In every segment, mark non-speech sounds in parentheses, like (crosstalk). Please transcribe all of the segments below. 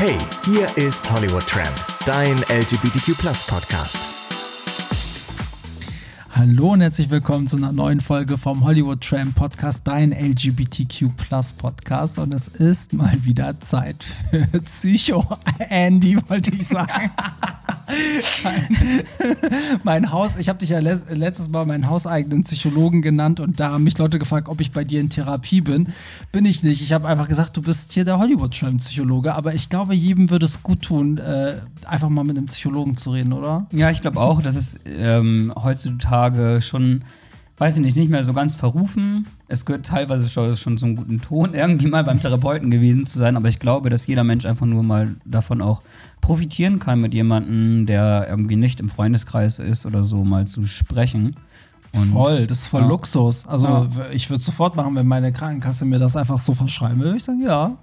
Hey, hier ist Hollywood Tramp, dein LGBTQ Podcast. Hallo und herzlich willkommen zu einer neuen Folge vom Hollywood Tram Podcast, dein LGBTQ Podcast. Und es ist mal wieder Zeit für Psycho Andy, wollte ich sagen. (laughs) (laughs) mein, Haus, ich habe dich ja letztes Mal meinen hauseigenen Psychologen genannt und da haben mich Leute gefragt, ob ich bei dir in Therapie bin. Bin ich nicht. Ich habe einfach gesagt, du bist hier der Hollywood-Psychologe, aber ich glaube, jedem würde es gut tun, äh, einfach mal mit einem Psychologen zu reden, oder? Ja, ich glaube auch, das ist ähm, heutzutage schon weiß ich nicht, nicht mehr so ganz verrufen. Es gehört teilweise schon, schon zum guten Ton, (laughs) irgendwie mal beim Therapeuten gewesen zu sein, aber ich glaube, dass jeder Mensch einfach nur mal davon auch profitieren kann, mit jemandem, der irgendwie nicht im Freundeskreis ist oder so, mal zu sprechen. Und, voll, das ist voll ja. Luxus. Also ja. ich würde sofort machen, wenn meine Krankenkasse mir das einfach so verschreiben würde. Ich sagen, ja.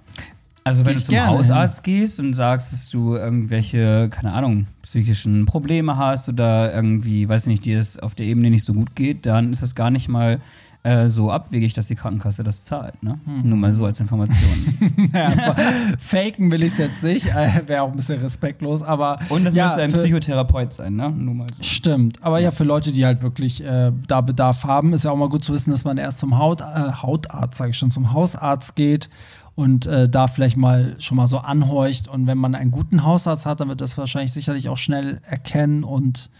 Also wenn du zum Hausarzt hin. gehst und sagst, dass du irgendwelche, keine Ahnung, psychischen Probleme hast oder irgendwie, weiß ich nicht, dir es auf der Ebene nicht so gut geht, dann ist das gar nicht mal äh, so abwegig, dass die Krankenkasse das zahlt. Ne? Hm. Nur mal so als Information. (laughs) ja, (laughs) faken will ich es jetzt nicht, äh, wäre auch ein bisschen respektlos, aber. Und das ja, müsste ein Psychotherapeut sein, ne? Nur mal so. Stimmt, aber ja, für Leute, die halt wirklich äh, da Bedarf haben, ist ja auch mal gut zu wissen, dass man erst zum Haut, äh, Hautarzt, sage ich schon, zum Hausarzt geht und äh, da vielleicht mal schon mal so anhorcht. Und wenn man einen guten Hausarzt hat, dann wird das wahrscheinlich sicherlich auch schnell erkennen und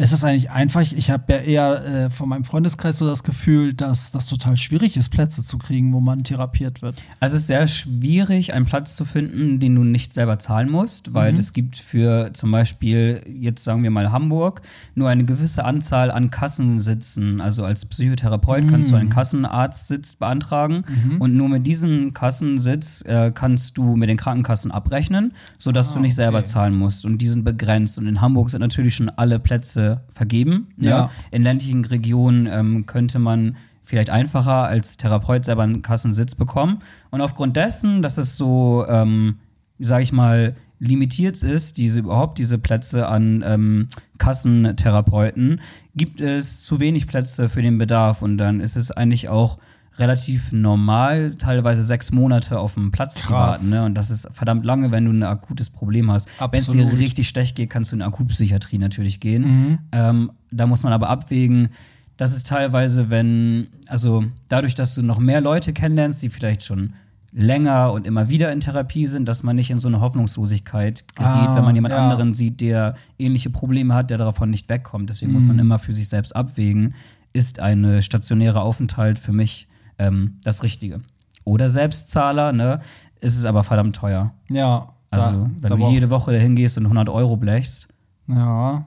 es ist eigentlich einfach. Ich habe ja eher äh, von meinem Freundeskreis so das Gefühl, dass das total schwierig ist, Plätze zu kriegen, wo man therapiert wird. Also es ist sehr schwierig, einen Platz zu finden, den du nicht selber zahlen musst, weil mhm. es gibt für zum Beispiel, jetzt sagen wir mal Hamburg, nur eine gewisse Anzahl an Kassensitzen. Also als Psychotherapeut mhm. kannst du einen Kassenarztsitz beantragen mhm. und nur mit diesem Kassensitz äh, kannst du mit den Krankenkassen abrechnen, sodass ah, du nicht okay. selber zahlen musst. Und die sind begrenzt. Und in Hamburg sind natürlich schon alle Plätze vergeben. Ne? Ja. In ländlichen Regionen ähm, könnte man vielleicht einfacher als Therapeut selber einen Kassensitz bekommen. Und aufgrund dessen, dass es so, ähm, sage ich mal, limitiert ist, diese überhaupt diese Plätze an ähm, Kassentherapeuten, gibt es zu wenig Plätze für den Bedarf und dann ist es eigentlich auch relativ normal, teilweise sechs Monate auf dem Platz Krass. zu warten. Ne? Und das ist verdammt lange, wenn du ein akutes Problem hast. Wenn es dir richtig schlecht geht, kannst du in Akutpsychiatrie natürlich gehen. Mhm. Ähm, da muss man aber abwägen, das ist teilweise, wenn, also dadurch, dass du noch mehr Leute kennenlernst, die vielleicht schon länger und immer wieder in Therapie sind, dass man nicht in so eine Hoffnungslosigkeit gerät, ah, wenn man jemand ja. anderen sieht, der ähnliche Probleme hat, der davon nicht wegkommt. Deswegen mhm. muss man mhm. immer für sich selbst abwägen, ist ein stationärer Aufenthalt für mich ähm, das Richtige. Oder Selbstzahler, ne? Ist es aber verdammt teuer. Ja. Also, da, wenn da du jede Woche dahin gehst und 100 Euro blechst, ja.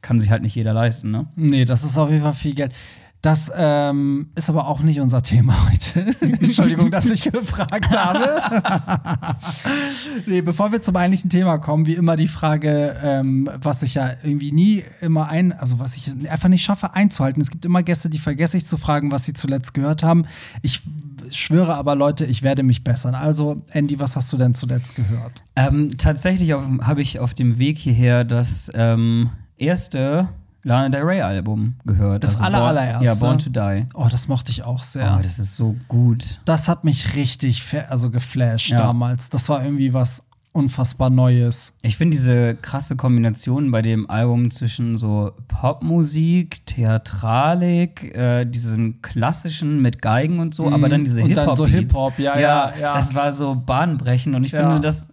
kann sich halt nicht jeder leisten, ne? Nee, das ist auf jeden Fall viel Geld. Das ähm, ist aber auch nicht unser Thema heute. (laughs) Entschuldigung, dass ich gefragt habe. (laughs) nee, bevor wir zum eigentlichen Thema kommen, wie immer die Frage, ähm, was ich ja irgendwie nie immer ein, also was ich einfach nicht schaffe einzuhalten. Es gibt immer Gäste, die vergesse ich zu fragen, was sie zuletzt gehört haben. Ich schwöre aber, Leute, ich werde mich bessern. Also, Andy, was hast du denn zuletzt gehört? Ähm, tatsächlich habe ich auf dem Weg hierher das ähm, erste Lana Del Rey Album gehört. Das also aller, Born, allererste? Ja, Born to Die. Oh, das mochte ich auch sehr. Oh, das ist so gut. Das hat mich richtig also geflasht ja. damals. Das war irgendwie was unfassbar Neues. Ich finde diese krasse Kombination bei dem Album zwischen so Popmusik, Theatralik, äh, diesem klassischen mit Geigen und so, mm, aber dann diese Hip-Hop. So Hip-Hop, ja, ja, ja, Das war so bahnbrechend und ich ja. finde, das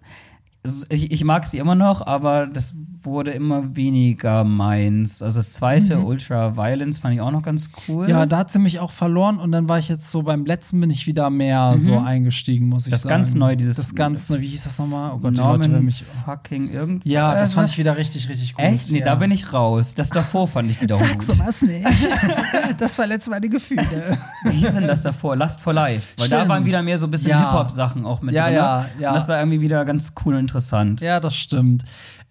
ich, ich, mag sie immer noch, aber das wurde immer weniger meins. Also das zweite, mhm. Ultra Violence, fand ich auch noch ganz cool. Ja, da hat sie mich auch verloren und dann war ich jetzt so beim letzten bin ich wieder mehr mhm. so eingestiegen, muss ich das sagen. Das ganz neu, dieses. Das ganz neu, wie hieß das nochmal? Oh Gott, Norman die Leute mich. Fucking irgendwas. Ja, das fand ich wieder richtig, richtig gut. Echt? Nee, ja. da bin ich raus. Das davor fand ich wieder Sag gut. Sag sowas nicht. (laughs) das verletzt meine Gefühle. Wie hieß denn das davor? Last for Life. Weil Stimmt. da waren wieder mehr so ein bisschen ja. Hip-Hop-Sachen auch mit ja, drin. Ja, ja. Und das war irgendwie wieder ganz cool und interessant. Ja, das stimmt.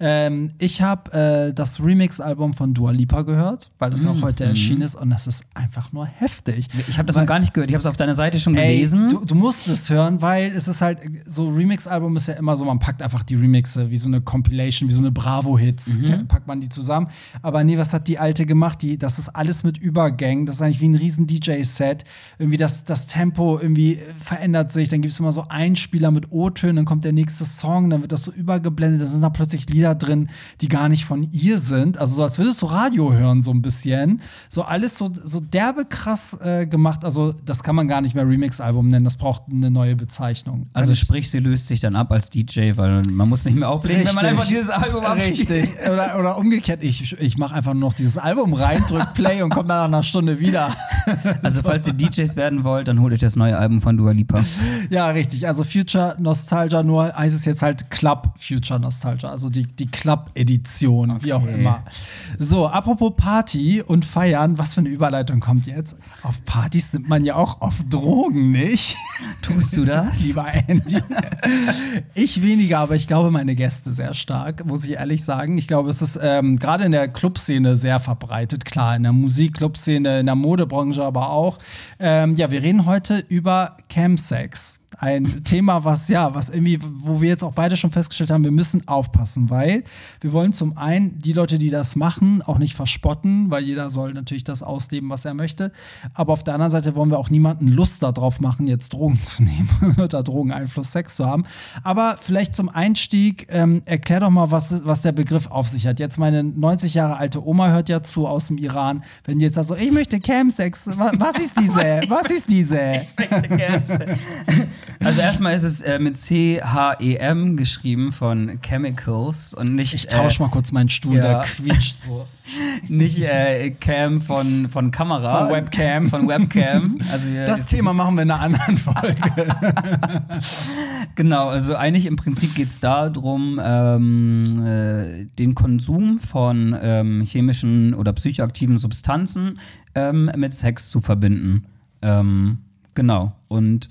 Ähm, ich habe äh, das Remix-Album von Dua Lipa gehört, weil das auch heute erschienen ist und das ist einfach nur heftig. Ich habe das noch gar nicht gehört. Ich habe es auf deiner Seite schon Ey, gelesen. Du, du musst es hören, weil es ist halt, so Remix-Album ist ja immer so, man packt einfach die Remixe wie so eine Compilation, wie so eine Bravo-Hits, packt man die zusammen. Aber nee, was hat die alte gemacht? Die, das ist alles mit Übergängen, das ist eigentlich wie ein riesen DJ-Set. Irgendwie das, das Tempo irgendwie verändert sich, dann gibt es immer so Einspieler mit O-Tönen, dann kommt der nächste Song, dann wird das so übergeblendet, da sind da plötzlich Lieder drin, die gar nicht von ihr sind. Also so als würdest du Radio hören, so ein bisschen. So alles so, so derbe krass äh, gemacht. Also das kann man gar nicht mehr Remix-Album nennen, das braucht eine neue Bezeichnung. also sprich, sie löst sich dann ab als DJ, weil man muss nicht mehr auflegen, wenn man Richtig. einfach dieses Album abspielt. Richtig. Oder, oder umgekehrt, ich, ich mache einfach nur noch dieses Album rein, drück Play und komme dann nach einer Stunde wieder. (laughs) Also falls ihr DJs werden wollt, dann holt euch das neue Album von Dua Lipa. Ja, richtig. Also Future Nostalgia, nur heißt es jetzt halt Club Future Nostalgia, also die, die Club-Edition, wie auch Okay. immer. So, apropos Party und Feiern, was für eine Überleitung kommt jetzt? Auf Partys nimmt man ja auch auf Drogen, nicht? Tust du das? (laughs) Lieber Andy. ich weniger, aber ich glaube, meine Gäste sehr stark, muss ich ehrlich sagen. Ich glaube, es ist ähm, gerade in der Clubszene sehr verbreitet. Klar, in der Musik-Clubszene, in der Modebranche aber auch. Ähm, ja, wir reden heute über Camsex. Ein Thema, was ja, was irgendwie, wo wir jetzt auch beide schon festgestellt haben, wir müssen aufpassen, weil wir wollen zum einen die Leute, die das machen, auch nicht verspotten, weil jeder soll natürlich das ausleben, was er möchte. Aber auf der anderen Seite wollen wir auch niemanden Lust darauf machen, jetzt Drogen (laughs) zu nehmen, unter Drogeneinfluss Sex zu haben. Aber vielleicht zum Einstieg, ähm, erklär doch mal, was, was der Begriff auf sich hat. Jetzt meine 90 Jahre alte Oma hört ja zu aus dem Iran. Wenn die jetzt sagt so, ich möchte Camsex, wa- was ist diese? Was ist diese? (laughs) Also erstmal ist es äh, mit C-H-E-M geschrieben von Chemicals und nicht, Ich tausche mal kurz meinen Stuhl, ja. der quietscht so. äh, (laughs) nicht äh, Cam von, von Kamera. Von Webcam. Von Webcam. Also Das Thema machen wir in einer anderen Folge. (laughs) Genau, also eigentlich im Prinzip geht es darum, ähm, äh, den Konsum von ähm, chemischen oder psychoaktiven Substanzen ähm, mit Sex zu verbinden. Ähm, genau. Und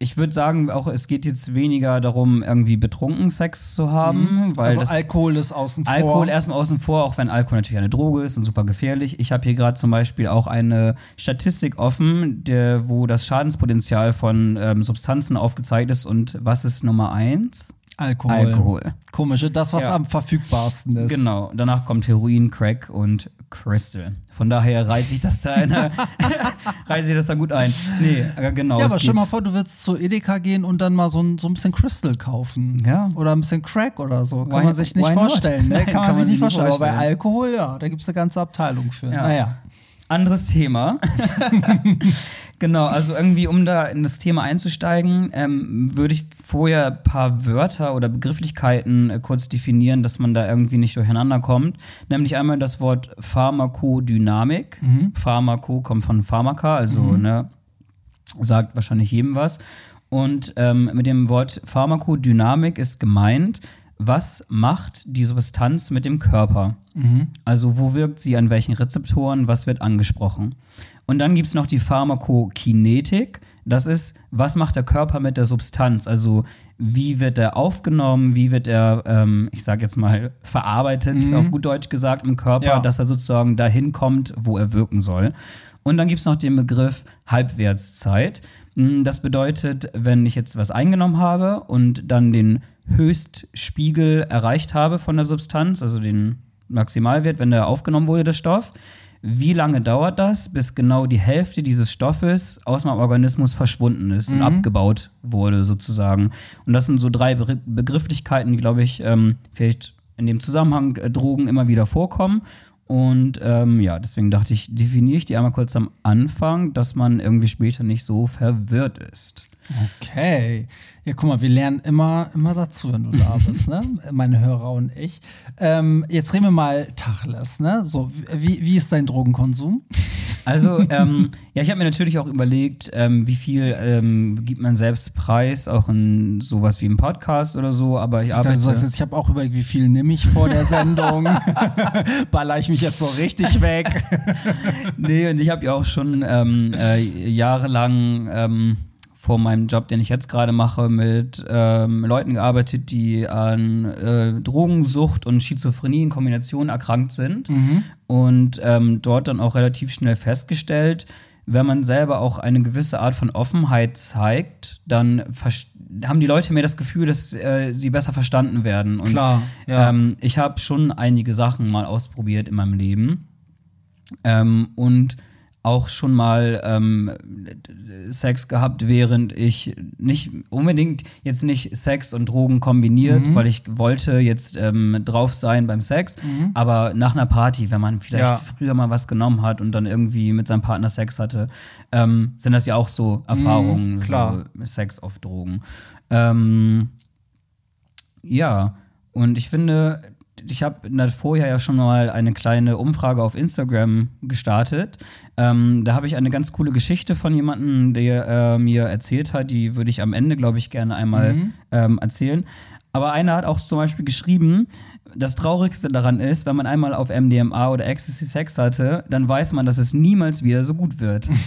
ich würde sagen, auch es geht jetzt weniger darum, irgendwie betrunken Sex zu haben, weil also Alkohol ist außen vor. Alkohol erstmal außen vor, auch wenn Alkohol natürlich eine Droge ist und super gefährlich. Ich habe hier gerade zum Beispiel auch eine Statistik offen, der, wo das Schadenspotenzial von ähm, Substanzen aufgezeigt ist. Und was ist Nummer eins? Alkohol. Alkohol. Komisch, das, was Ja. am verfügbarsten ist. Genau. Danach kommt Heroin, Crack und Crystal. Von daher reiht sich das da, eine, (laughs) (laughs) reiht sich das da gut ein. Nee, äh, genau. Ja, aber stell mal vor, du würdest zu Edeka gehen und dann mal so ein, so ein bisschen Crystal kaufen. Ja. Oder ein bisschen Crack oder so. Kann Why- man sich nicht vorstellen. Ne? (laughs) Nein, Kann, man sich nicht vorstellen. Aber bei vorstellen. Alkohol, ja, da gibt es eine ganze Abteilung für. Ja. Naja. Anderes Thema. Genau, also irgendwie, um da in das Thema einzusteigen, ähm, würde ich vorher ein paar Wörter oder Begrifflichkeiten äh, kurz definieren, dass man da irgendwie nicht durcheinander kommt. Nämlich einmal das Wort Pharmakodynamik. Pharmako kommt von Pharmaka, also ne, sagt wahrscheinlich jedem was. Und ähm, mit dem Wort Pharmakodynamik ist gemeint, was macht die Substanz mit dem Körper? Also wo wirkt sie an welchen Rezeptoren, was wird angesprochen? Und dann gibt es noch die Pharmakokinetik. Das ist, was macht der Körper mit der Substanz? Also wie wird er aufgenommen, wie wird er, ähm, ich sage jetzt mal, verarbeitet, auf gut Deutsch gesagt, im Körper, Ja. dass er sozusagen dahin kommt, wo er wirken soll. Und dann gibt es noch den Begriff Halbwertszeit. Mm, Das bedeutet, wenn ich jetzt was eingenommen habe und dann den Höchstspiegel erreicht habe von der Substanz, also den Maximalwert, wenn der aufgenommen wurde, der Stoff, wie lange dauert das, bis genau die Hälfte dieses Stoffes aus meinem Organismus verschwunden ist und abgebaut wurde, sozusagen. Und das sind so drei Be Begrifflichkeiten, die, glaube ich, ähm, vielleicht in dem Zusammenhang äh, Drogen immer wieder vorkommen. Und ähm, ja, deswegen dachte ich, definiere ich die einmal kurz am Anfang, dass man irgendwie später nicht so verwirrt ist. Okay. Ja, guck mal, wir lernen immer, immer dazu, wenn du da (laughs) bist, ne? Meine Hörer und ich. Ähm, jetzt reden wir mal Tachles, ne? So, wie, wie ist dein Drogenkonsum? Also, (laughs) ähm, ja, ich habe mir natürlich auch überlegt, ähm, wie viel ähm, gibt man selbst preis, auch in sowas wie im Podcast oder so, aber ich Ich dachte, arbeite. sagst jetzt, ich habe auch überlegt, wie viel nehme ich vor der Sendung? (laughs) Baller ich mich jetzt so richtig weg? nee, und ich habe ja auch schon ähm, äh, jahrelang ähm, vor meinem Job, den ich jetzt gerade mache, mit ähm, Leuten gearbeitet, die an äh, Drogensucht und Schizophrenie in Kombination erkrankt sind. Und ähm, dort dann auch relativ schnell festgestellt, wenn man selber auch eine gewisse Art von Offenheit zeigt, dann haben die Leute mehr das Gefühl, dass äh, sie besser verstanden werden. Und, Klar, ja. ähm, ich habe schon einige Sachen mal ausprobiert in meinem Leben. Ähm, und auch schon mal ähm, Sex gehabt, während ich nicht unbedingt jetzt nicht Sex und Drogen kombiniert, Mhm. weil ich wollte jetzt ähm, drauf sein beim Sex, aber nach einer Party, wenn man vielleicht Ja. früher mal was genommen hat und dann irgendwie mit seinem Partner Sex hatte, ähm, sind das ja auch so Erfahrungen, Mhm, klar. so Sex auf Drogen. Ähm, ja, und ich finde, ich habe vorher ja schon mal eine kleine Umfrage auf Instagram gestartet. Ähm, da habe ich eine ganz coole Geschichte von jemandem, der äh, mir erzählt hat. Die würde ich am Ende, glaube ich, gerne einmal ähm, erzählen. Aber einer hat auch zum Beispiel geschrieben, das Traurigste daran ist, wenn man einmal auf MDMA oder Ecstasy Sex hatte, dann weiß man, dass es niemals wieder so gut wird. (laughs)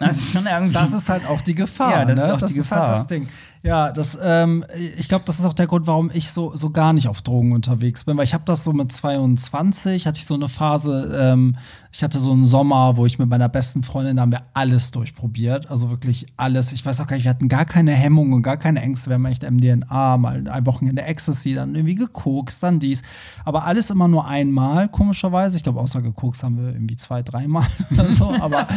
Das ist schon irgendwie. Das ist halt auch die Gefahr. Ja, das ne? ist auch das die halt Gefahr. das Ding. Ja, das, ähm, ich glaube, das ist auch der Grund, warum ich so, so gar nicht auf Drogen unterwegs bin, weil ich habe das so mit 22, hatte ich so eine Phase, ähm, ich hatte so einen Sommer, wo ich mit meiner besten Freundin, da haben wir alles durchprobiert, also wirklich alles. Ich weiß auch gar nicht, wir hatten gar keine Hemmungen und gar keine Ängste. Wir haben echt MDNA, mal ein Wochenende Ecstasy, dann irgendwie gekokst, dann dies. Aber alles immer nur einmal, komischerweise. Ich glaube, außer gekokst haben wir irgendwie zwei, dreimal (laughs) so. Aber,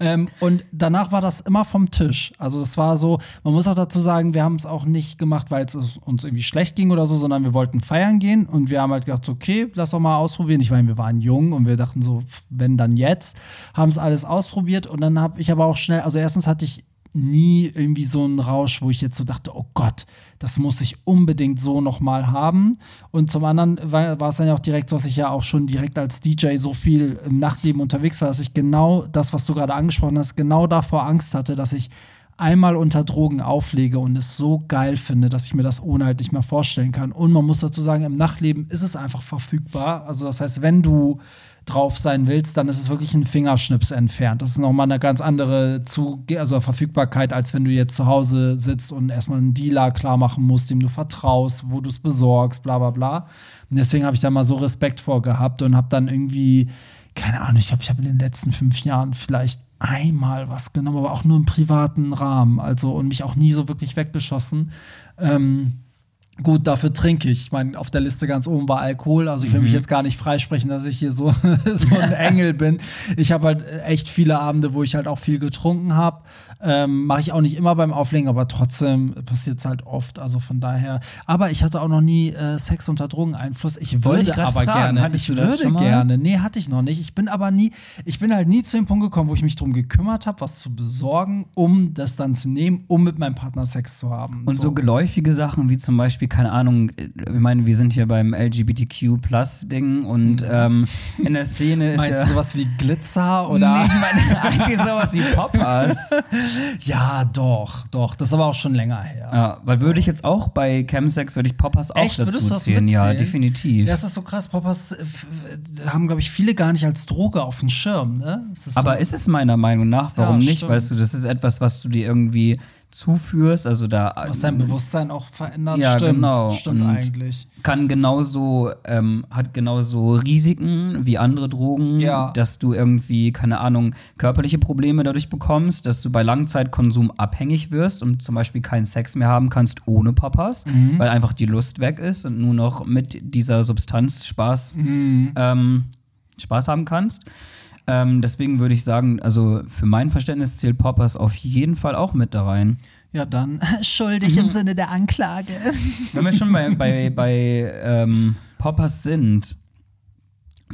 ähm, und danach war das immer vom Tisch. Also es war so, man muss auch dazu sagen, wir haben es auch nicht gemacht, weil es uns irgendwie schlecht ging oder so, sondern wir wollten feiern gehen und wir haben halt gedacht, okay, lass doch mal ausprobieren. Ich meine, wir waren jung und wir dachten so, wenn dann jetzt, haben es alles ausprobiert und dann habe ich aber auch schnell, also erstens hatte ich nie irgendwie so einen Rausch, wo ich jetzt so dachte, oh Gott, das muss ich unbedingt so noch mal haben. Und zum anderen war, war es dann ja auch direkt so, dass ich ja auch schon direkt als DJ so viel im Nachtleben unterwegs war, dass ich genau das, was du gerade angesprochen hast, genau davor Angst hatte, dass ich einmal unter Drogen auflege und es so geil finde, dass ich mir das ohne halt nicht mehr vorstellen kann. Und man muss dazu sagen, im Nachtleben ist es einfach verfügbar. Also das heißt, wenn du drauf sein willst, dann ist es wirklich ein Fingerschnips entfernt. Das ist nochmal eine ganz andere Zu also Verfügbarkeit, als wenn du jetzt zu Hause sitzt und erstmal einen Dealer klar machen musst, dem du vertraust, wo du es besorgst, bla bla bla. Und deswegen habe ich da mal so Respekt vor gehabt und habe dann irgendwie, keine Ahnung, ich glaube, ich habe in den letzten fünf Jahren vielleicht einmal was genommen, aber auch nur im privaten Rahmen. Also und mich auch nie so wirklich weggeschossen. Ähm, Gut, dafür trinke ich. Ich meine, auf der Liste ganz oben war Alkohol. Also ich will mich jetzt gar nicht freisprechen, dass ich hier so, (laughs) so ein (laughs) Engel bin. Ich habe halt echt viele Abende, wo ich halt auch viel getrunken habe. Ähm, Mache ich auch nicht immer beim Auflegen, aber trotzdem passiert es halt oft. Also von daher. Aber ich hatte auch noch nie äh, Sex unter Drogeneinfluss. Ich Wollte ich würde grad aber fragen, gerne. Ich würde gerne. Nee, hatte ich noch nicht. Ich bin aber nie, ich bin halt nie zu dem Punkt gekommen, wo ich mich drum gekümmert habe, was zu besorgen, um das dann zu nehmen, um mit meinem Partner Sex zu haben. Und so geläufige Sachen wie zum Beispiel, keine Ahnung, äh, ich meine, wir sind hier beim LGBTQ-Plus-Ding und ähm, in der Szene ist Meinst ja. du sowas wie Glitzer oder? Nee, ich meine (laughs) eigentlich sowas wie Poppers. (laughs) Ja, doch, doch. Das ist aber auch schon länger her. Ja, weil würde ich jetzt auch bei Chemsex, würde ich Poppers auch Echt? Dazu zählen. Ja, definitiv. Das ist so krass. Poppers äh, äh, haben, glaube ich, viele gar nicht als Droge auf dem Schirm. Ne? Ist Aber so, ist es meiner Meinung nach, warum Ja, nicht? Weißt du, das ist etwas, was du dir irgendwie zuführst, also da was dein Bewusstsein auch verändert. Ja, stimmt, genau. Stimmt Und- eigentlich. kann genauso, ähm, hat genauso Risiken wie andere Drogen, Ja. dass du irgendwie, keine Ahnung, körperliche Probleme dadurch bekommst, dass du bei Langzeitkonsum abhängig wirst und zum Beispiel keinen Sex mehr haben kannst ohne Papas, Mhm. weil einfach die Lust weg ist und nur noch mit dieser Substanz Spaß, Mhm. ähm, Spaß haben kannst. Ähm, deswegen würde ich sagen, also für mein Verständnis zählt Poppers auf jeden Fall auch mit da rein. Ja, dann (laughs) schuldig Mhm. im Sinne der Anklage. (laughs) Wenn wir schon bei, bei, bei ähm, Poppers sind,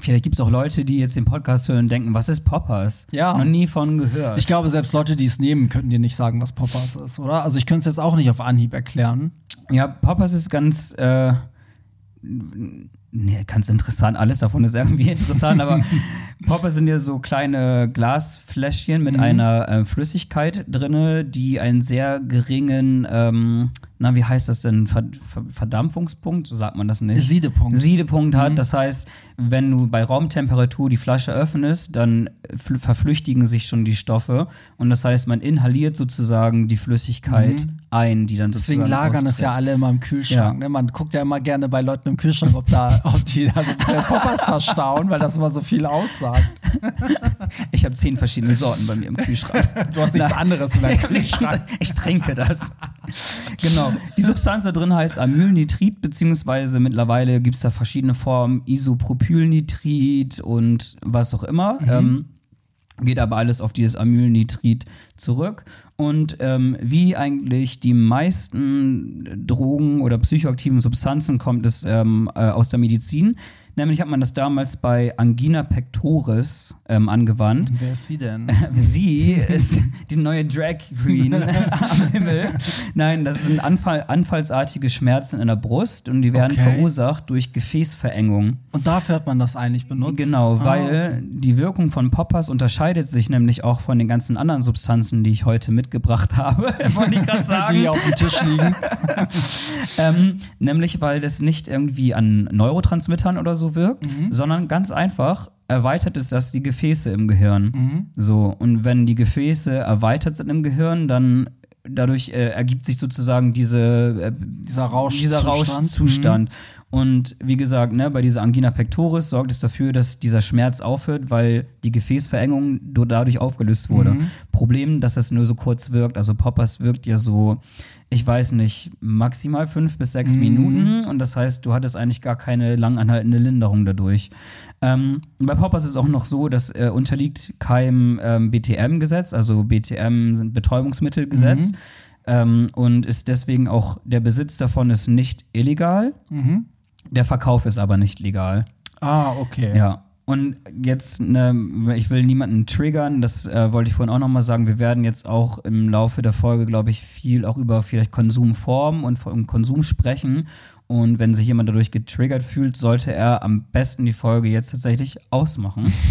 vielleicht gibt es auch Leute, die jetzt den Podcast hören und denken, was ist Poppers? Ja. Noch nie von gehört. Ich glaube, selbst Leute, die es nehmen, könnten dir nicht sagen, was Poppers ist, oder? Also ich könnte es jetzt auch nicht auf Anhieb erklären. ja, Poppers ist ganz, äh, Nee, ganz interessant. Alles davon ist irgendwie (laughs) interessant, aber (laughs) Poppers sind ja so kleine Glasfläschchen mit Mhm. einer äh, Flüssigkeit drinne, die einen sehr geringen, ähm, na, wie heißt das denn? Ver Ver Verdampfungspunkt, so sagt man das nicht. Siedepunkt. Siedepunkt Mhm. hat. Das heißt, wenn du bei Raumtemperatur die Flasche öffnest, dann fl- verflüchtigen sich schon die Stoffe. Und das heißt, man inhaliert sozusagen die Flüssigkeit ein, die dann Mhm. Deswegen lagern es austritt. ja alle immer im Kühlschrank. Ja. Ne? Man guckt ja immer gerne bei Leuten im Kühlschrank, ob, da, (laughs) ob die da so Poppers verstauen, weil das immer so viel aussagt. Ich habe zehn verschiedene Sorten bei mir im Kühlschrank. Du hast nichts Na. anderes in deinem Kühlschrank. ich trinke das. genau. Die Substanz da drin heißt Amylnitrit, beziehungsweise mittlerweile gibt es da verschiedene Formen, Isopropylnitrit und was auch immer. Ähm, geht aber alles auf dieses Amylnitrit zurück. Und ähm, wie eigentlich die meisten Drogen oder psychoaktiven Substanzen kommt es ähm, äh, aus der Medizin. Nämlich hat man das damals bei Angina pectoris ähm, angewandt. Wer ist sie denn? (laughs) Sie ist die neue Drag Queen (laughs) am Himmel. Nein, das sind Anfall, anfallsartige Schmerzen in der Brust und die werden Okay. verursacht durch Gefäßverengung. Und dafür hat man das eigentlich benutzt? Genau, Ah, weil okay. die Wirkung von Poppers unterscheidet sich nämlich auch von den ganzen anderen Substanzen, die ich heute mitgebracht habe, (laughs) wollte ich gerade sagen. Die auf dem Tisch liegen. Ähm, nämlich, weil das nicht irgendwie an Neurotransmittern oder so wirkt, Mhm. sondern ganz einfach erweitert es das die Gefäße im Gehirn. Mhm. So, und wenn die Gefäße erweitert sind im Gehirn, dann dadurch äh, ergibt sich sozusagen diese, äh, Dieser Rauschzustand. dieser Rauschzustand. Und wie gesagt, ne, bei dieser Angina pectoris sorgt es dafür, dass dieser Schmerz aufhört, weil die Gefäßverengung dadurch aufgelöst wurde. Mhm. Problem, dass es nur so kurz wirkt. Also Poppers wirkt ja so, ich weiß nicht, maximal fünf bis sechs Mhm. Minuten. Und das heißt, du hattest eigentlich gar keine lang anhaltende Linderung dadurch. Ähm, bei Poppers ist es auch noch so, dass äh, unterliegt keinem ähm, BTM-Gesetz, also BTM Betäubungsmittelgesetz. Mhm. Ähm, und ist deswegen auch der Besitz davon ist nicht illegal. Mhm. Der Verkauf ist aber nicht legal. Ah, okay. Ja. Und jetzt, ne, ich will niemanden triggern, das äh, wollte ich vorhin auch nochmal sagen. Wir werden jetzt auch im Laufe der Folge, glaube ich, viel auch über vielleicht Konsumform und von Konsum sprechen. Und wenn sich jemand dadurch getriggert fühlt, sollte er am besten die Folge jetzt tatsächlich ausmachen. (laughs)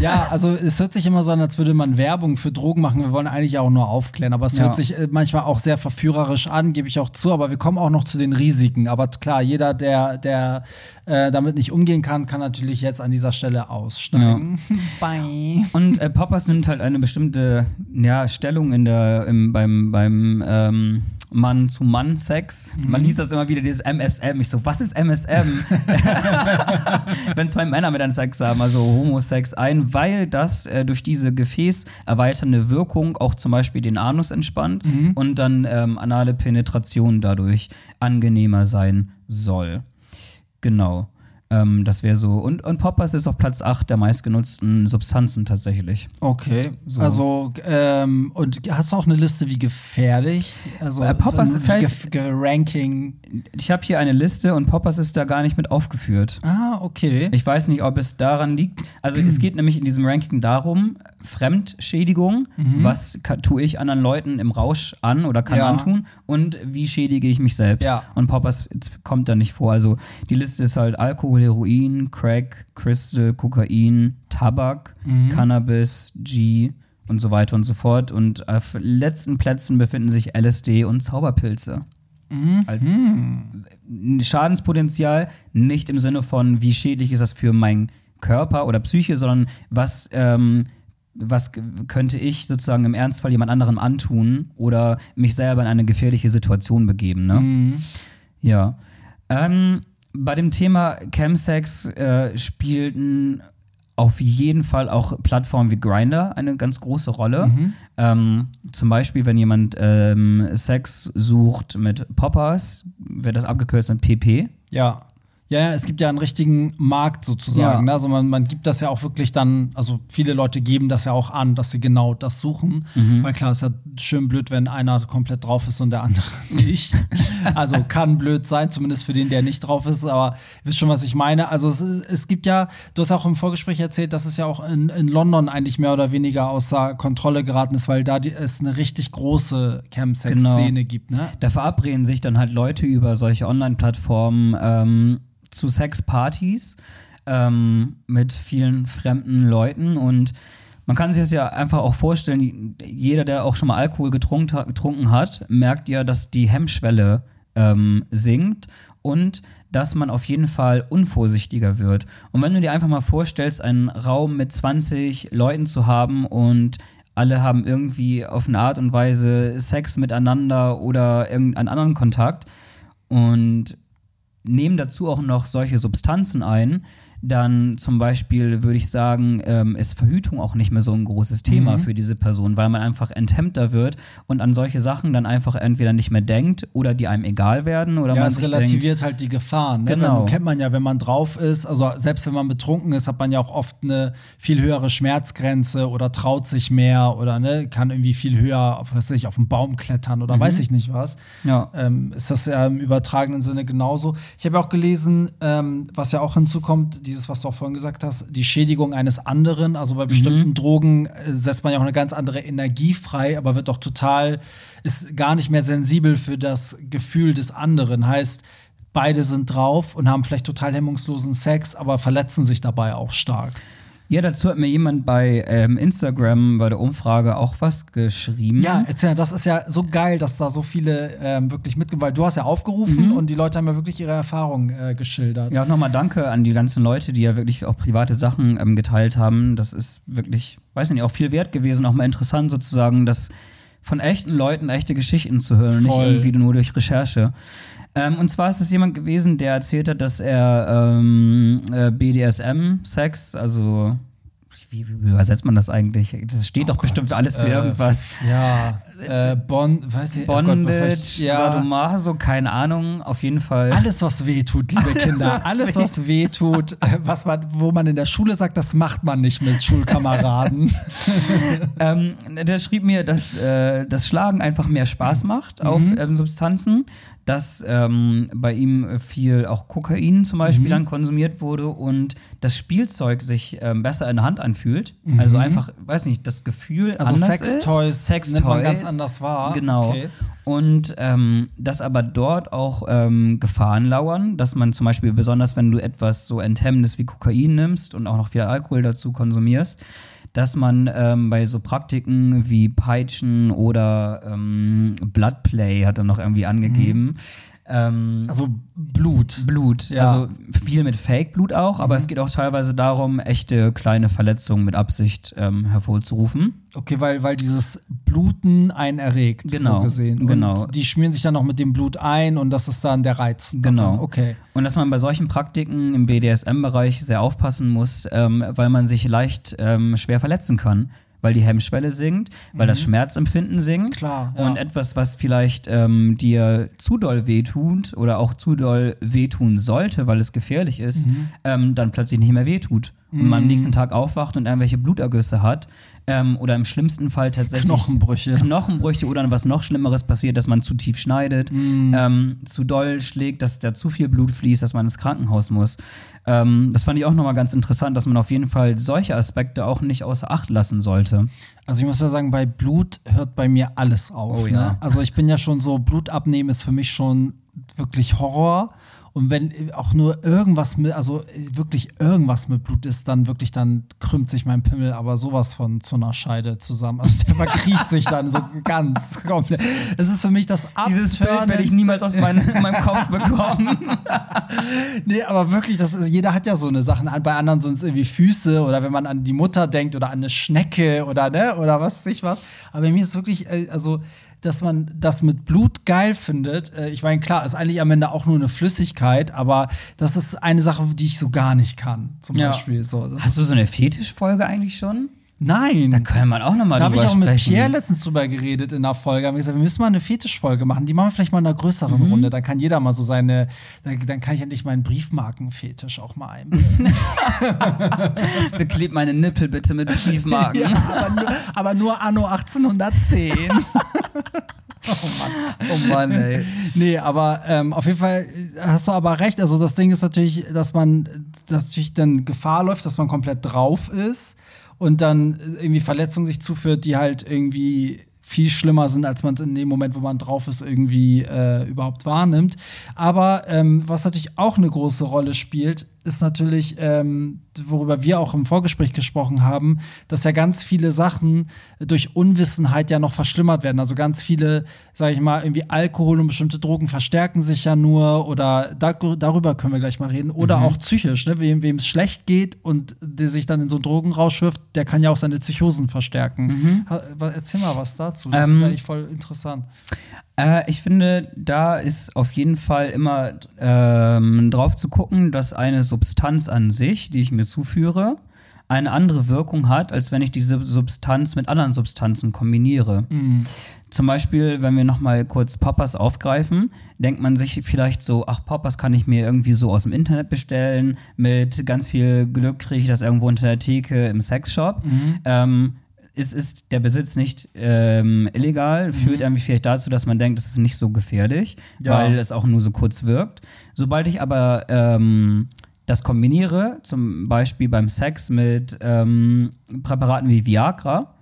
Ja, also es hört sich immer so an, als würde man Werbung für Drogen machen. Wir wollen eigentlich auch nur aufklären, aber es Ja. hört sich äh, manchmal auch sehr verführerisch an, gebe ich auch zu. Aber wir kommen auch noch zu den Risiken. Aber klar, jeder, der, der äh, damit nicht umgehen kann, kann natürlich jetzt an dieser Stelle aussteigen. (laughs) Bye. Und äh, Poppers nimmt halt eine bestimmte ja, Stellung in der, im, beim, beim ähm, Mann-zu-Mann-Sex. Man liest das immer wieder, dieses MSM. Ich so, was ist MSM? (laughs) Wenn zwei Männer miteinander Sex haben, also Homosex ein, weil das äh, durch diese gefäßerweiternde Wirkung auch zum Beispiel den Anus entspannt und dann ähm, anale Penetration dadurch angenehmer sein soll. Genau. Ähm, das wäre so. Und, und Poppers ist auf Platz 8 der meistgenutzten Substanzen tatsächlich. Okay, So. also ähm, und hast du auch eine Liste wie gefährlich? Also Äh, Poppers ge- ge- Ranking. Ich habe hier eine Liste und Poppers ist da gar nicht mit aufgeführt. Ah, okay. Ich weiß nicht, ob es daran liegt. Also es (clears throat) geht nämlich in diesem Ranking darum, Fremdschädigung, was ka- tue ich anderen Leuten im Rausch an oder kann Ja. antun und wie schädige ich mich selbst. Ja. Und Poppers kommt da nicht vor. Also die Liste ist halt Alkohol, Heroin, Crack, Crystal, Kokain, Tabak, Cannabis, G und so weiter und so fort. Und auf letzten Plätzen befinden sich LSD und Zauberpilze. Als Schadenspotenzial nicht im Sinne von, wie schädlich ist das für meinen Körper oder Psyche, sondern was, ähm, was könnte ich sozusagen im Ernstfall jemand anderem antun oder mich selber in eine gefährliche Situation begeben. Ne? Mhm. Ja. Ähm, bei dem Thema Chemsex äh, spielten auf jeden Fall auch Plattformen wie Grindr eine ganz große Rolle. Ähm, zum Beispiel, wenn jemand ähm, Sex sucht mit Poppers, wird das abgekürzt mit PP. Ja. Ja, ja, es gibt ja einen richtigen Markt sozusagen. Ja. Ne? Also man, man gibt das ja auch wirklich dann, also viele Leute geben das ja auch an, dass sie genau das suchen. Mhm. Weil klar, ist ja schön blöd, wenn einer komplett drauf ist und der andere (laughs) nicht. also kann blöd sein, zumindest für den, der nicht drauf ist. Aber ihr wisst schon, was ich meine. Also es, es gibt ja, du hast auch im Vorgespräch erzählt, dass es ja auch in, in London eigentlich mehr oder weniger außer Kontrolle geraten ist, weil da die, es eine richtig große Chemsex-Szene Genau. gibt. Ne? Da verabreden sich dann halt Leute über solche Online-Plattformen ähm, zu Sexpartys ähm, mit vielen fremden Leuten und man kann sich das ja einfach auch vorstellen, jeder, der auch schon mal Alkohol getrunken, hat, merkt ja, dass die Hemmschwelle ähm, sinkt und dass man auf jeden Fall unvorsichtiger wird. Und wenn du dir einfach mal vorstellst, einen Raum mit 20 Leuten zu haben und alle haben irgendwie auf eine Art und Weise Sex miteinander oder irgendeinen anderen Kontakt und nehmen dazu auch noch solche Substanzen ein, dann zum Beispiel würde ich sagen, ähm, ist Verhütung auch nicht mehr so ein großes Thema Mhm. für diese Person, weil man einfach enthemmter wird und an solche Sachen dann einfach entweder nicht mehr denkt oder die einem egal werden oder Ja, man es relativiert halt die Gefahren. Ne? Genau. Wenn, kennt man ja, wenn man drauf ist, also selbst wenn man betrunken ist, hat man ja auch oft eine viel höhere Schmerzgrenze oder traut sich mehr oder ne, kann irgendwie viel höher, auf, weiß ich, auf einen Baum klettern oder weiß ich nicht was. denkt, ja. Ähm, ist das ja im übertragenen Sinne genauso. Ich habe auch gelesen, ähm, was ja auch hinzukommt, dieses, was du auch vorhin gesagt hast, die Schädigung eines anderen. Also bei bestimmten Drogen äh, setzt man ja auch eine ganz andere Energie frei, aber wird doch total, ist gar nicht mehr sensibel für das Gefühl des anderen. Heißt, beide sind drauf und haben vielleicht total hemmungslosen Sex, aber verletzen sich dabei auch stark. Ja, dazu hat mir jemand bei ähm, Instagram bei der Umfrage auch was geschrieben. Ja, erzähl, das ist ja so geil, dass da so viele ähm, wirklich mitgemacht weil Du hast ja aufgerufen und die Leute haben ja wirklich ihre Erfahrungen äh, geschildert. Ja, auch nochmal danke an die ganzen Leute, die ja wirklich auch private Sachen ähm, geteilt haben. Das ist wirklich, weiß nicht, auch viel wert gewesen, auch mal interessant sozusagen, das von echten Leuten echte Geschichten zu hören und nicht Voll. irgendwie nur durch Recherche. Ähm, und zwar ist es jemand gewesen, der erzählt hat, dass er ähm, äh, BDSM-Sex, also wie, wie übersetzt man das eigentlich? Das steht doch bestimmt für alles für Äh, irgendwas. Ja, äh, Bon, weiß ich, oh Gott, Bondage, ich- ja, Sadomaso, keine Ahnung, auf jeden Fall. alles, was weh tut, liebe Kinder, was alles, was weh tut, äh, was man, wo man in der Schule sagt, das macht man nicht mit Schulkameraden. (laughs) ähm, der schrieb mir, dass äh, das Schlagen einfach mehr Spaß macht auf Mhm. ähm, Substanzen, dass ähm, bei ihm viel auch Kokain zum Beispiel Mhm. dann konsumiert wurde und das Spielzeug sich ähm, besser in der Hand anfühlt. Also einfach, weiß nicht, das Gefühl Mhm. Also anders Sextoys ist. Sextoys nimmt man ganz anders wahr. Genau. Okay. Und ähm, dass aber dort auch ähm, Gefahren lauern, dass man zum Beispiel, besonders wenn du etwas so Enthemmendes wie Kokain nimmst und auch noch viel Alkohol dazu konsumierst, dass man ähm, bei so Praktiken wie Peitschen oder ähm, Bloodplay hat er noch irgendwie angegeben. Ähm, Also Blut. Blut, Ja. also viel mit Fake-Blut auch, aber es geht auch teilweise darum, echte kleine Verletzungen mit Absicht ähm, hervorzurufen. Okay, weil, weil dieses Bluten einen erregt, Genau, so gesehen. Und genau. die schmieren sich dann noch mit dem Blut ein und das ist dann der Reiz. Genau. Okay. Und dass man bei solchen Praktiken im BDSM-Bereich sehr aufpassen muss, ähm, weil man sich leicht ähm, schwer verletzen kann. Weil die Hemmschwelle sinkt, weil das Schmerzempfinden sinkt. Mhm. Klar, ja. Und etwas, was vielleicht ähm, dir zu doll wehtut oder auch zu doll wehtun sollte, weil es gefährlich ist, Mhm. ähm, dann plötzlich nicht mehr wehtut. Und man am nächsten Tag aufwacht und irgendwelche Blutergüsse hat. Ähm, oder im schlimmsten Fall tatsächlich Knochenbrüche. Knochenbrüche oder was noch Schlimmeres passiert, dass man zu tief schneidet, Mhm. ähm, zu doll schlägt, dass da zu viel Blut fließt, dass man ins Krankenhaus muss. Ähm, das fand ich auch nochmal ganz interessant, dass man auf jeden Fall solche Aspekte auch nicht außer Acht lassen sollte. Also ich muss ja sagen, bei Blut hört bei mir alles auf. Oh ja. ne? Also ich bin ja schon so, Blut abnehmen ist für mich schon wirklich Horror. Und wenn auch nur irgendwas mit, also wirklich irgendwas mit Blut ist, dann wirklich, dann krümmt sich mein Pimmel aber sowas von zu einer Scheide zusammen. Also der verkriecht sich dann so (laughs) ganz komplett. Es ist für mich das Dieses Bild werde ich niemals aus mein, meinem Kopf bekommen. (laughs) Nee, aber wirklich, das ist, jeder hat ja so eine Sachen. Bei anderen sind es irgendwie Füße oder wenn man an die Mutter denkt oder an eine Schnecke oder ne, oder was weiß ich was. Aber bei mir ist wirklich, äh, also, dass man das mit Blut geil findet. Äh, Ich meine, klar, ist eigentlich am Ende auch nur eine Flüssigkeit, aber das ist eine Sache, die ich so gar nicht kann. Zum Ja. Beispiel. So. Hast du so eine Fetischfolge eigentlich schon? Nein. Da können wir auch nochmal Da habe drüber ich auch mit sprechen. Pierre letztens drüber geredet in der Folge. Haben wir gesagt, wir müssen mal eine Fetischfolge machen. Die machen wir vielleicht mal in einer größeren Mhm. Runde. Dann kann jeder mal so seine, dann, dann kann ich endlich meinen Briefmarkenfetisch auch mal einbinden. (laughs) Beklebt meine Nippel bitte mit Briefmarken. (laughs) ja, aber nur, aber nur anno 1810. (laughs) Oh Mann, ey. nee, aber ähm, auf jeden Fall hast du aber recht. Also das Ding ist natürlich, dass man dass natürlich dann Gefahr läuft, dass man komplett drauf ist und dann irgendwie Verletzungen sich zuführt, die halt irgendwie viel schlimmer sind, als man es in dem Moment, wo man drauf ist, irgendwie äh, überhaupt wahrnimmt. Aber ähm, was natürlich auch eine große Rolle spielt, ist natürlich, ähm, worüber wir auch im Vorgespräch gesprochen haben, dass ja ganz viele Sachen durch Unwissenheit ja noch verschlimmert werden. Also ganz viele, sage ich mal, irgendwie Alkohol und bestimmte Drogen verstärken sich ja nur oder da, darüber können wir gleich mal reden. Oder mhm. auch psychisch, ne? wem es schlecht geht und der sich dann in so einen Drogenrausch wirft, der kann ja auch seine Psychosen verstärken. Mhm. Erzähl mal was dazu. Das ähm, ist eigentlich voll interessant. Äh, ich finde, da ist auf jeden Fall immer ähm, drauf zu gucken, dass eine Substanz an sich, die ich mir zuführe, eine andere Wirkung hat, als wenn ich diese Substanz mit anderen Substanzen kombiniere. Mhm. Zum Beispiel, wenn wir noch mal kurz Poppers aufgreifen, denkt man sich vielleicht so, ach, Poppers kann ich mir irgendwie so aus dem Internet bestellen, mit ganz viel Glück kriege ich das irgendwo unter der Theke im Sexshop. Mhm. Ähm, ist, ist der Besitz nicht ähm, illegal, mhm. führt irgendwie vielleicht dazu, dass man denkt, es ist nicht so gefährlich, ja. weil es auch nur so kurz wirkt. Sobald ich aber ähm, das kombiniere, zum Beispiel beim Sex mit ähm, Präparaten wie Viagra,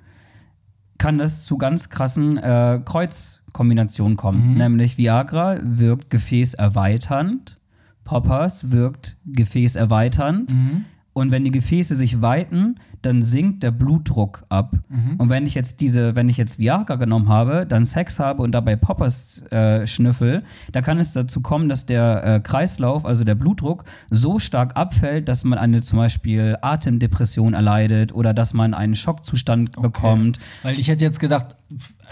kann das zu ganz krassen äh, Kreuzkombinationen kommen. Mhm. Nämlich Viagra wirkt gefäßerweiternd, Poppers wirkt gefäßerweiternd. Mhm. Und wenn die Gefäße sich weiten, dann sinkt der Blutdruck ab. Mhm. Und wenn ich jetzt diese, wenn ich jetzt Viagra genommen habe, dann Sex habe und dabei Poppers äh, schnüffel, da kann es dazu kommen, dass der äh, Kreislauf, also der Blutdruck, so stark abfällt, dass man eine zum Beispiel Atemdepression erleidet oder dass man einen Schockzustand okay. bekommt. Weil ich hätte jetzt gedacht,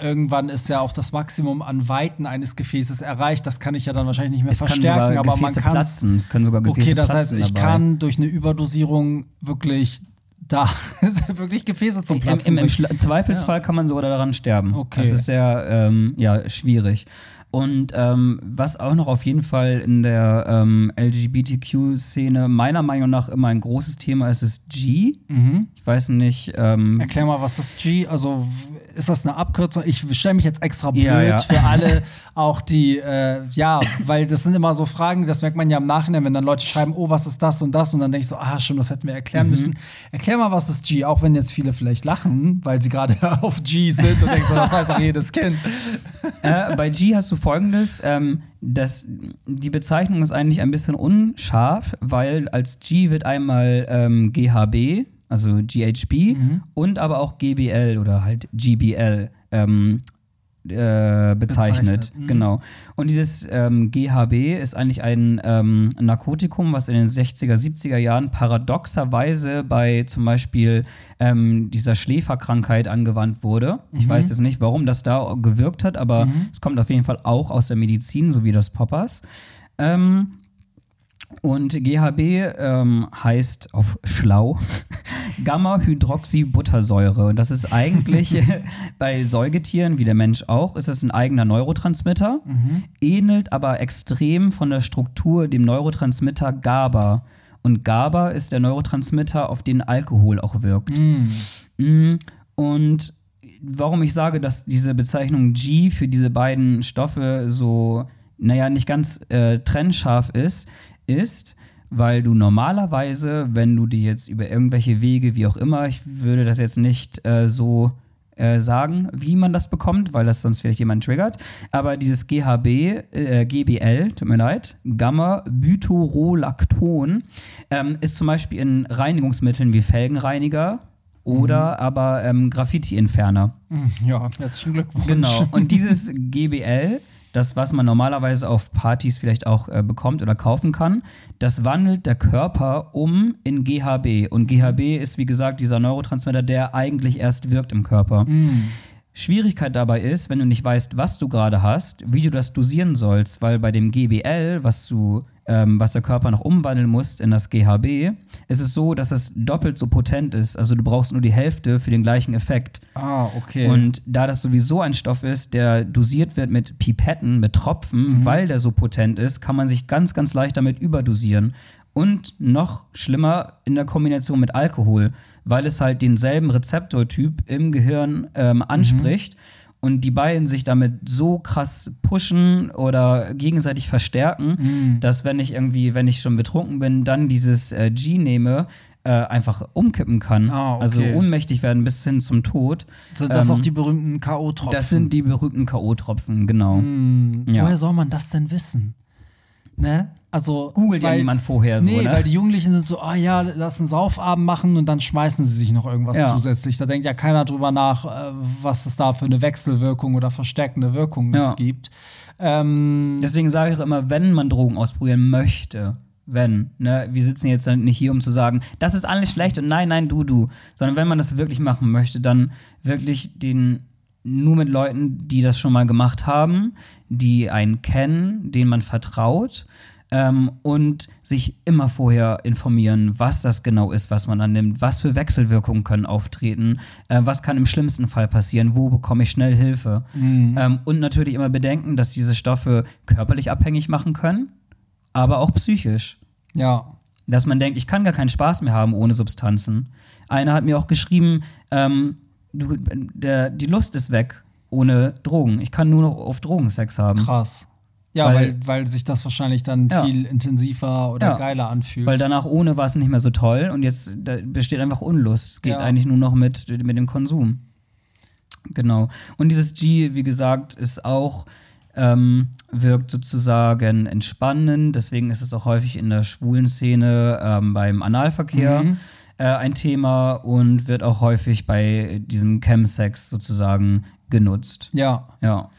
irgendwann ist ja auch das Maximum an Weiten eines Gefäßes erreicht. Das kann ich ja dann wahrscheinlich nicht mehr es verstärken, aber man kann platzen. Es können sogar Gefäße Okay, das heißt, ich dabei. kann durch eine Überdosierung wirklich da (laughs) wirklich Gefäße zum Platzen. Im, im, im Zweifelsfall ja. kann man sogar daran sterben. Okay. Das ist sehr ähm, ja, schwierig. Und ähm, was auch noch auf jeden Fall in der ähm, LGBTQ-Szene meiner Meinung nach immer ein großes Thema ist, ist G. Mhm. Ich weiß nicht. Ähm, Erklär mal, was das G, also ist das eine Abkürzung? Ich stelle mich jetzt extra blöd ja, ja. für alle, (laughs) auch die, äh, ja, weil das sind immer so Fragen, das merkt man ja im Nachhinein, wenn dann Leute schreiben, oh, was ist das und das? Und dann denke ich so, ah, schon, das hätten wir erklären mhm. müssen. Erklär mal, was das G, auch wenn jetzt viele vielleicht lachen, weil sie gerade (laughs) auf G sind und denken so, das weiß auch jedes Kind. (laughs) Äh, bei G hast du folgendes: ähm, das, Die Bezeichnung ist eigentlich ein bisschen unscharf, weil als G wird einmal ähm, GHB, also GHB, mhm. und aber auch GBL oder halt GBL ähm, äh, bezeichnet. bezeichnet. Mhm. Genau. Und dieses ähm, GHB ist eigentlich ein ähm, Narkotikum, was in den 60er, 70er Jahren paradoxerweise bei zum Beispiel ähm, dieser Schläferkrankheit angewandt wurde. Mhm. Ich weiß jetzt nicht, warum das da gewirkt hat, aber mhm. es kommt auf jeden Fall auch aus der Medizin, so wie das Poppers. Ähm, und GHB ähm, heißt auf schlau (laughs) Gamma-Hydroxybuttersäure. Und das ist eigentlich (laughs) (laughs) bei Säugetieren, wie der Mensch auch, ist es ein eigener Neurotransmitter, mhm. ähnelt aber extrem von der Struktur dem Neurotransmitter GABA. Und GABA ist der Neurotransmitter, auf den Alkohol auch wirkt. Mhm. Und warum ich sage, dass diese Bezeichnung G für diese beiden Stoffe so, naja, nicht ganz äh, trennscharf ist, ist, weil du normalerweise, wenn du die jetzt über irgendwelche Wege, wie auch immer, ich würde das jetzt nicht äh, so äh, sagen, wie man das bekommt, weil das sonst vielleicht jemand triggert. Aber dieses GHB, äh, GBL, tut mir leid, Gamma-Butyrolacton, ähm, ist zum Beispiel in Reinigungsmitteln wie Felgenreiniger oder mhm. aber ähm, Graffiti-Entferner. Ja, herzlichen Glückwunsch. Genau. Und dieses (laughs) GBL das, was man normalerweise auf Partys vielleicht auch äh, bekommt oder kaufen kann, das wandelt der Körper um in GHB. Und GHB ist, wie gesagt, dieser Neurotransmitter, der eigentlich erst wirkt im Körper. Mm. Schwierigkeit dabei ist, wenn du nicht weißt, was du gerade hast, wie du das dosieren sollst, weil bei dem GBL, was du, ähm, was der Körper noch umwandeln muss in das GHB, ist es so, dass es doppelt so potent ist. Also du brauchst nur die Hälfte für den gleichen Effekt. Ah, okay. Und da das sowieso ein Stoff ist, der dosiert wird mit Pipetten, mit Tropfen, mhm. weil der so potent ist, kann man sich ganz, ganz leicht damit überdosieren. Und noch schlimmer in der Kombination mit Alkohol weil es halt denselben Rezeptortyp im Gehirn ähm, anspricht. Mhm. Und die beiden sich damit so krass pushen oder gegenseitig verstärken, mhm. dass wenn ich irgendwie, wenn ich schon betrunken bin, dann dieses äh, G nehme, äh, einfach umkippen kann. Ah, okay. Also ohnmächtig werden bis hin zum Tod. Sind das Ähm, auch die berühmten K.O.-Tropfen? Das sind die berühmten K.O.-Tropfen, genau. Hm, Ja. Woher soll man das denn wissen? Ne? Also Googelt ja weil- niemand vorher so, Nee, ne? weil die Jugendlichen sind so, ah ja, lass einen Saufabend machen und dann schmeißen sie sich noch irgendwas Ja. zusätzlich. Da denkt ja keiner drüber nach, äh, was es da für eine Wechselwirkung oder verstärkende Wirkung Ja. es gibt. Ähm, Deswegen sage ich auch immer, wenn man Drogen ausprobieren möchte, wenn, ne, wir sitzen jetzt nicht hier, um zu sagen, das ist alles schlecht und nein, nein, du, du, sondern wenn man das wirklich machen möchte, dann wirklich den nur mit Leuten, die das schon mal gemacht haben, die einen kennen, denen man vertraut ähm, und sich immer vorher informieren, was das genau ist, was man dann nimmt, was für Wechselwirkungen können auftreten, äh, was kann im schlimmsten Fall passieren, wo bekomme ich schnell Hilfe. Ähm, und natürlich immer bedenken, dass diese Stoffe körperlich abhängig machen können, aber auch psychisch. ja. Dass man denkt, ich kann gar keinen Spaß mehr haben ohne Substanzen. Einer hat mir auch geschrieben, ähm, du, der, die Lust ist weg ohne Drogen. Ich kann nur noch auf Drogen Sex haben. Krass. Ja, weil, Weil- weil, sich das wahrscheinlich dann Ja. viel intensiver oder Ja. geiler anfühlt. Weil danach ohne war es nicht mehr so toll und jetzt besteht einfach Unlust. Es geht Ja. eigentlich nur noch mit, mit dem Konsum. Genau. Und dieses G, wie gesagt, ist auch, ähm, wirkt sozusagen entspannend. Deswegen ist es auch häufig in der schwulen Szene ähm, beim Analverkehr Mhm. Äh, ein Thema und wird auch häufig bei diesem Chemsex sozusagen genutzt. ja. Ja.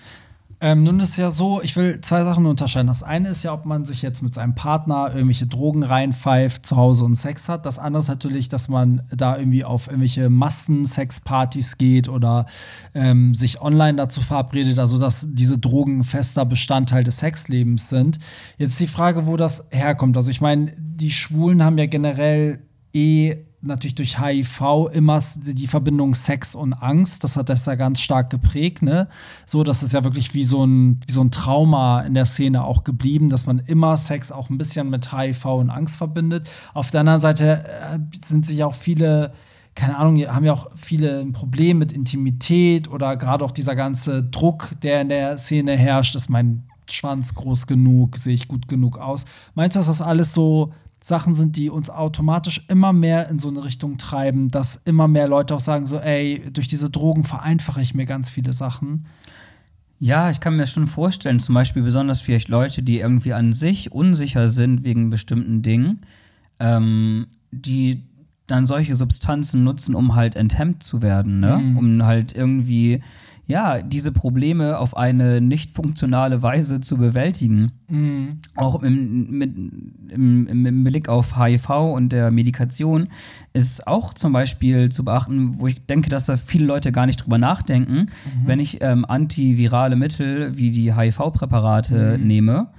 Ähm, nun ist ja so, ich will zwei Sachen unterscheiden. Das eine ist ja, ob man sich jetzt mit seinem Partner irgendwelche Drogen reinpfeift, zu Hause und Sex hat. Das andere ist natürlich, dass man da irgendwie auf irgendwelche Massensexpartys geht oder ähm, sich online dazu verabredet, also dass diese Drogen fester Bestandteil des Sexlebens sind. Jetzt die Frage, wo das herkommt. Also ich meine, die Schwulen haben ja generell eh natürlich durch HIV immer die Verbindung Sex und Angst. Das hat das ja ganz stark geprägt, ne? So, das ist ja wirklich wie so ein, wie so ein Trauma in der Szene auch geblieben, dass man immer Sex auch ein bisschen mit HIV und Angst verbindet. Auf der anderen Seite äh, sind sich auch viele keine Ahnung, haben ja auch viele ein Problem mit Intimität oder gerade auch dieser ganze Druck, der in der Szene herrscht. Ist mein Schwanz groß genug? Sehe ich gut genug aus? Meinst du, dass das alles so Sachen sind, die uns automatisch immer mehr in so eine Richtung treiben, dass immer mehr Leute auch sagen, so, ey, durch diese Drogen vereinfache ich mir ganz viele Sachen. Ja, ich kann mir schon vorstellen, zum Beispiel besonders vielleicht Leute, die irgendwie an sich unsicher sind wegen bestimmten Dingen, ähm, die dann solche Substanzen nutzen, um halt enthemmt zu werden, ne? Mhm. Um halt irgendwie, ja, diese Probleme auf eine nicht funktionale Weise zu bewältigen. Auch im, mit, im, im, Blick auf HIV und der Medikation ist auch zum Beispiel zu beachten, wo ich denke, dass da viele Leute gar nicht drüber nachdenken, wenn ich ähm, antivirale Mittel wie die HIV-Präparate nehme,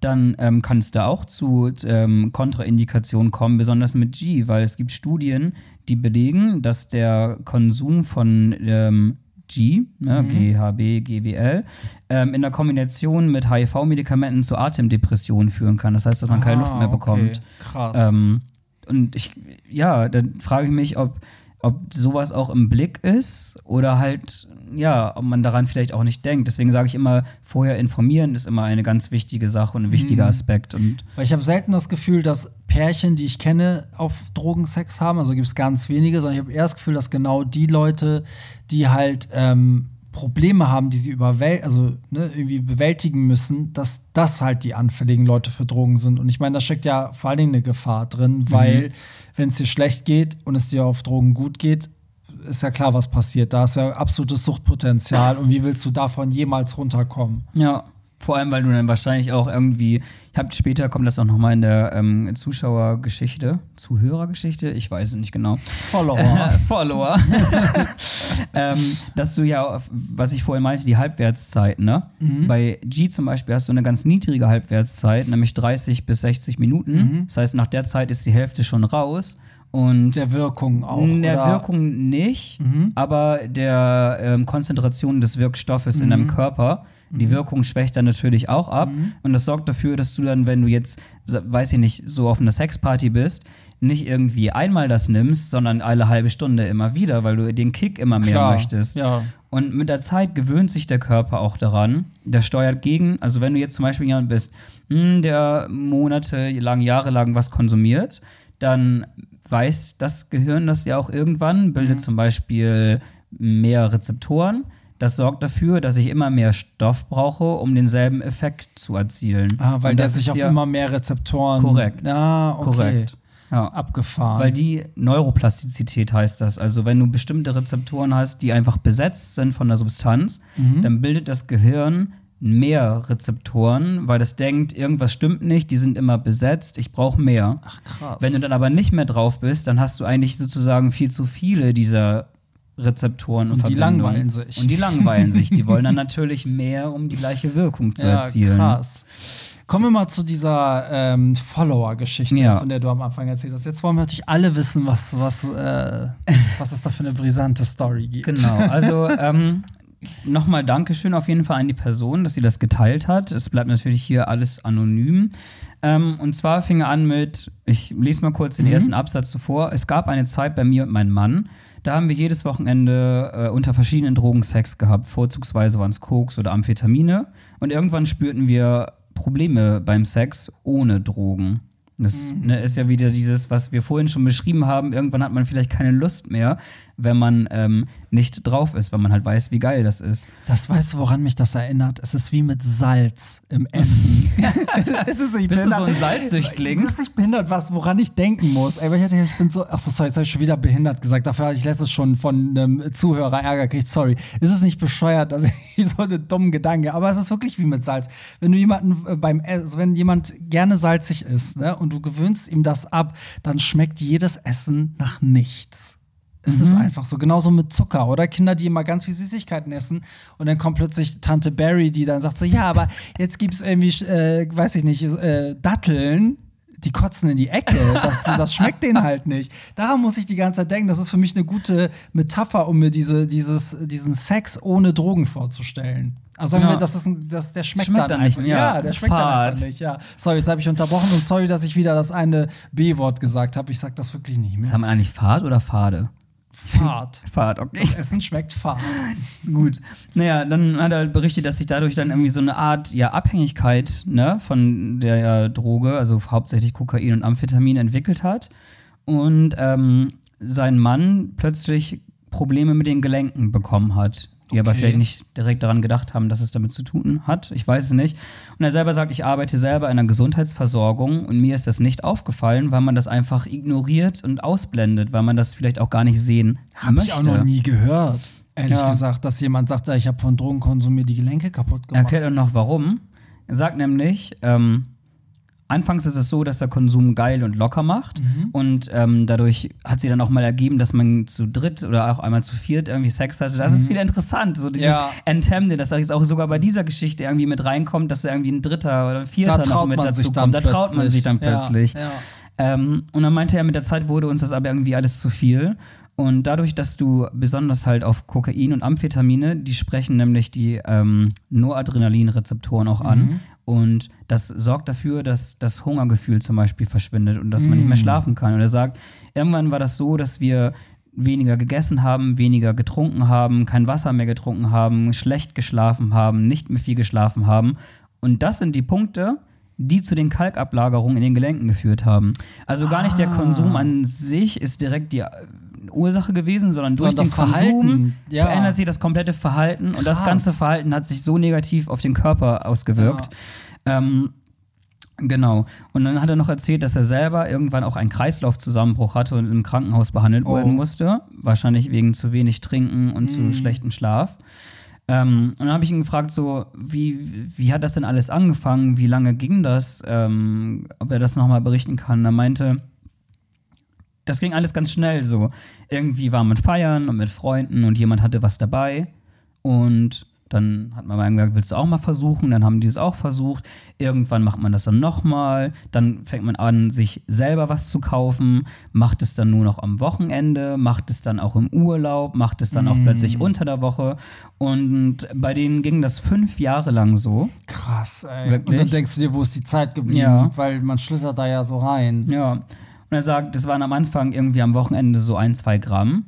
dann ähm, kann es da auch zu ähm, Kontraindikationen kommen, besonders mit G, weil es gibt Studien, die belegen, dass der Konsum von ähm, G, ne, GHB, GBL, ähm, in der Kombination mit HIV-Medikamenten zu Atemdepressionen führen kann. Das heißt, dass man keine Luft Ah, mehr okay. bekommt. Krass. Ähm, und ich, ja, dann frage ich mich, ob, ob sowas auch im Blick ist oder halt, ja, ob man daran vielleicht auch nicht denkt. Deswegen sage ich immer, vorher informieren ist immer eine ganz wichtige Sache und ein wichtiger Mhm. Aspekt. Und Weil ich habe selten das Gefühl, dass Pärchen, die ich kenne, auf Drogensex haben. Also gibt es ganz wenige, sondern ich habe eher das Gefühl, dass genau die Leute, die halt ähm, Probleme haben, die sie überwäl also, ne, irgendwie bewältigen müssen, dass das halt die anfälligen Leute für Drogen sind. Und ich meine, da steckt ja vor allen Dingen eine Gefahr drin, weil wenn es dir schlecht geht und es dir auf Drogen gut geht, ist ja klar, was passiert. Da ist ja absolutes Suchtpotenzial. Und wie willst du davon jemals runterkommen? ja, vor allem, weil du dann wahrscheinlich auch irgendwie, ich habe später kommt das auch noch mal in der ähm, Zuschauergeschichte, Zuhörergeschichte, ich weiß es nicht genau. Follower. (laughs) Follower. (laughs) ähm, dass du ja, was ich vorhin meinte, die Halbwertszeit, ne? Mhm. Bei G zum Beispiel hast du eine ganz niedrige Halbwertszeit, nämlich 30 bis 60 Minuten. Das heißt, nach der Zeit ist die Hälfte schon raus. Und Mhm. Der Wirkung auch. der oder? Mhm. Wirkung nicht, aber der ähm, Konzentration des Wirkstoffes in deinem Körper. Mhm. Die Wirkung schwächt dann natürlich auch ab. Und das sorgt dafür, dass du dann, wenn du jetzt, weiß ich nicht, so auf einer Sexparty bist, nicht irgendwie einmal das nimmst, sondern alle halbe Stunde immer wieder, weil du den Kick immer mehr Klar, möchtest. ja. Und mit der Zeit gewöhnt sich der Körper auch daran. Der steuert gegen, also wenn du jetzt zum Beispiel jemand bist, hm, der monatelang, jahrelang was konsumiert, dann weiß das Gehirn das ja auch irgendwann, bildet zum Beispiel mehr Rezeptoren. Das sorgt dafür, dass ich immer mehr Stoff brauche, um denselben Effekt zu erzielen. Ah, weil der das sich auf ja immer mehr Rezeptoren. Korrekt. Ja, okay. korrekt. Ja. Abgefahren. Weil die Neuroplastizität heißt das. Also wenn du bestimmte Rezeptoren hast, die einfach besetzt sind von der Substanz, Mhm. dann bildet das Gehirn mehr Rezeptoren, weil das denkt, irgendwas stimmt nicht, die sind immer besetzt, ich brauche mehr. Ach, krass. Wenn du dann aber nicht mehr drauf bist, dann hast du eigentlich sozusagen viel zu viele dieser Rezeptoren und, Und die langweilen sich. Und die langweilen sich. Die wollen dann (laughs) natürlich mehr, um die gleiche Wirkung zu ja, erzielen. krass. Kommen wir mal zu dieser ähm, Follower-Geschichte, Ja. von der du am Anfang erzählt hast. Jetzt wollen wir natürlich alle wissen, was, was, äh, was es da für eine brisante Story gibt. Genau, also (laughs) ähm, nochmal Dankeschön auf jeden Fall an die Person, dass sie das geteilt hat. Es bleibt natürlich hier alles anonym. Ähm, und zwar fing er an mit, ich lese mal kurz den Mhm. ersten Absatz zuvor. Es gab eine Zeit bei mir und meinem Mann, da haben wir jedes Wochenende äh, unter verschiedenen Drogen Sex gehabt. Vorzugsweise waren es Koks oder Amphetamine. Und irgendwann spürten wir Probleme beim Sex ohne Drogen. Das Mhm. ne, ist ja wieder dieses, was wir vorhin schon beschrieben haben. Irgendwann hat man vielleicht keine Lust mehr, wenn man ähm, nicht drauf ist, weil man halt weiß, wie geil das ist. Das weißt du, woran mich das erinnert? Es ist wie mit Salz im Essen. (laughs) es ist Bist du so ein. Salzsüchtling? Das ist nicht behindert, was, woran ich denken muss. Ey, ich, ich bin so, achso, sorry, jetzt habe ich schon wieder behindert gesagt. Dafür habe ich letztes schon von einem Zuhörer Ärger gekriegt. Sorry. Ist es nicht bescheuert, dass ich (laughs) so einen dummen Gedanke, aber es ist wirklich wie mit Salz. Wenn du jemanden äh, beim Essen, also wenn jemand gerne salzig isst, ne, und du gewöhnst ihm das ab, dann schmeckt jedes Essen nach nichts. Ist Mhm. einfach so. Genauso mit Zucker oder Kinder, die immer ganz viel Süßigkeiten essen und dann kommt plötzlich Tante Barry, die dann sagt so, ja, aber jetzt gibt es irgendwie, äh, weiß ich nicht, äh, Datteln. Die kotzen in die Ecke. Das, das schmeckt denen halt nicht. Daran muss ich die ganze Zeit denken. Das ist für mich eine gute Metapher, um mir diese, dieses, diesen Sex ohne Drogen vorzustellen. Also sagen Ja. wir, das ist ein, das, der schmeckt, Schmeckt dann, dann nicht einfach. mehr. Ja, der schmeckt dann Fad. einfach nicht. Ja. Sorry, jetzt habe ich unterbrochen und sorry, dass ich wieder das eine B-Wort gesagt habe. Ich sage das wirklich nicht mehr. haben wir eigentlich Fahrt oder Fade? Fahrt. (laughs) Fahrt, okay. Das Essen schmeckt fad. (laughs) Gut. Naja, dann hat er berichtet, dass sich dadurch dann irgendwie so eine Art ja, Abhängigkeit ne, von der ja, Droge, also hauptsächlich Kokain und Amphetamin, entwickelt hat. Und ähm, sein Mann plötzlich Probleme mit den Gelenken bekommen hat. Die aber Okay. vielleicht nicht direkt daran gedacht haben, dass es damit zu tun hat. Ich weiß es nicht. Und er selber sagt, ich arbeite selber in einer Gesundheitsversorgung und mir ist das nicht aufgefallen, weil man das einfach ignoriert und ausblendet, weil man das vielleicht auch gar nicht sehen Habe möchte. ich auch noch nie gehört. Ehrlich Ja. gesagt, dass jemand sagt, ja, ich habe von Drogenkonsum mir die Gelenke kaputt Er gemacht. erklärt auch noch warum. Er sagt nämlich, ähm, anfangs ist es so, dass der Konsum geil und locker macht. Mhm. Und ähm, dadurch hat sie dann auch mal ergeben, dass man zu dritt oder auch einmal zu viert irgendwie Sex hatte. Das ist wieder interessant. So dieses Mhm. Ja. Enthemmende, dass jetzt auch sogar bei dieser Geschichte irgendwie mit reinkommt, dass da irgendwie ein Dritter oder ein Vierter noch mit dazu kommt. Da traut man sich dann Ja, plötzlich. ja. Ähm, und dann meinte er, mit der Zeit wurde uns das aber irgendwie alles zu viel. Und dadurch, dass du besonders halt auf Kokain und Amphetamine, die sprechen nämlich die ähm, Noradrenalinrezeptoren auch an. Und das sorgt dafür, dass das Hungergefühl zum Beispiel verschwindet und dass man nicht mehr schlafen kann. Und er sagt, irgendwann war das so, dass wir weniger gegessen haben, weniger getrunken haben, kein Wasser mehr getrunken haben, schlecht geschlafen haben, nicht mehr viel geschlafen haben. Und das sind die Punkte, die zu den Kalkablagerungen in den Gelenken geführt haben. Also gar nicht der Ah. Konsum an sich ist direkt die Ursache gewesen, sondern durch Sondern den das Konsum Verhalten, ja. verändert sich das komplette Verhalten und das Krass. ganze Verhalten hat sich so negativ auf den Körper ausgewirkt. Ähm, Genau. Und dann hat er noch erzählt, dass er selber irgendwann auch einen Kreislaufzusammenbruch hatte und im Krankenhaus behandelt Oh. werden musste. Wahrscheinlich wegen zu wenig Trinken und zu schlechtem Schlaf. Ähm, und dann habe ich ihn gefragt, so, wie, wie hat das denn alles angefangen? Wie lange ging das? Ähm, ob er das nochmal berichten kann. Er meinte, das ging alles ganz schnell so. Irgendwie war man feiern und mit Freunden und jemand hatte was dabei. Und dann hat man mal gesagt, willst du auch mal versuchen? Dann haben die es auch versucht. Irgendwann macht man das dann nochmal. Dann fängt man an, sich selber was zu kaufen, macht es dann nur noch am Wochenende, macht es dann auch im Urlaub, macht es dann auch plötzlich unter der Woche. Und bei denen ging das fünf Jahre lang so. Krass, ey. Wirklich? Und dann denkst du dir, wo ist die Zeit geblieben? Ja. Weil man schlüssert da ja so rein. Ja. Und er sagt, das waren am Anfang irgendwie am Wochenende so ein, zwei Gramm.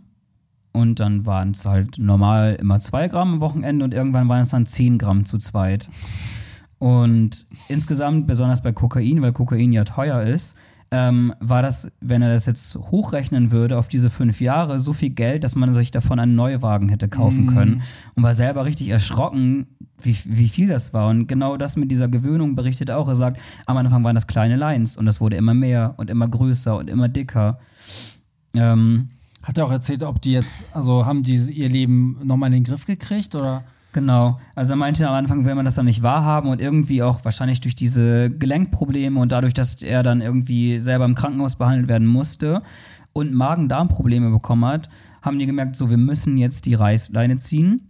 Und dann waren es halt normal immer zwei Gramm am Wochenende und irgendwann waren es dann zehn Gramm zu zweit. Und insgesamt, besonders bei Kokain, weil Kokain ja teuer ist, ähm, war das, wenn er das jetzt hochrechnen würde auf diese fünf Jahre, so viel Geld, dass man sich davon einen Neuwagen hätte kaufen Mhm. können. Und war selber richtig erschrocken, wie, wie viel das war. Und genau das mit dieser Gewöhnung berichtet er auch. Er sagt, am Anfang waren das kleine Lines und das wurde immer mehr und immer größer und immer dicker. Ähm, Hat er auch erzählt, ob die jetzt, also haben die ihr Leben nochmal in den Griff gekriegt oder? Genau. Also er meinte am Anfang, will man das dann nicht wahrhaben und irgendwie auch wahrscheinlich durch diese Gelenkprobleme und dadurch, dass er dann irgendwie selber im Krankenhaus behandelt werden musste und Magen-Darm-Probleme bekommen hat, haben die gemerkt, so, wir müssen jetzt die Reißleine ziehen.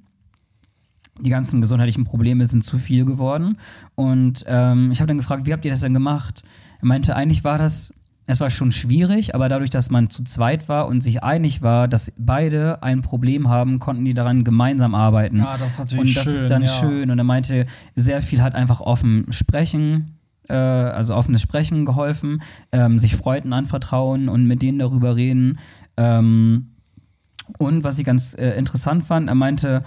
Die ganzen gesundheitlichen Probleme sind zu viel geworden. Und ähm, ich habe dann gefragt, wie habt ihr das denn gemacht? Er meinte, eigentlich war das, es war schon schwierig, aber dadurch, dass man zu zweit war und sich einig war, dass beide ein Problem haben, konnten die daran gemeinsam arbeiten. Ja, das ist natürlich Und das schön, ist dann ja. schön. Und er meinte, sehr viel hat einfach offen sprechen, äh, also offenes Sprechen geholfen, ähm, sich Freunden anvertrauen und mit denen darüber reden. Ähm, und was ich ganz äh, interessant fand, er meinte,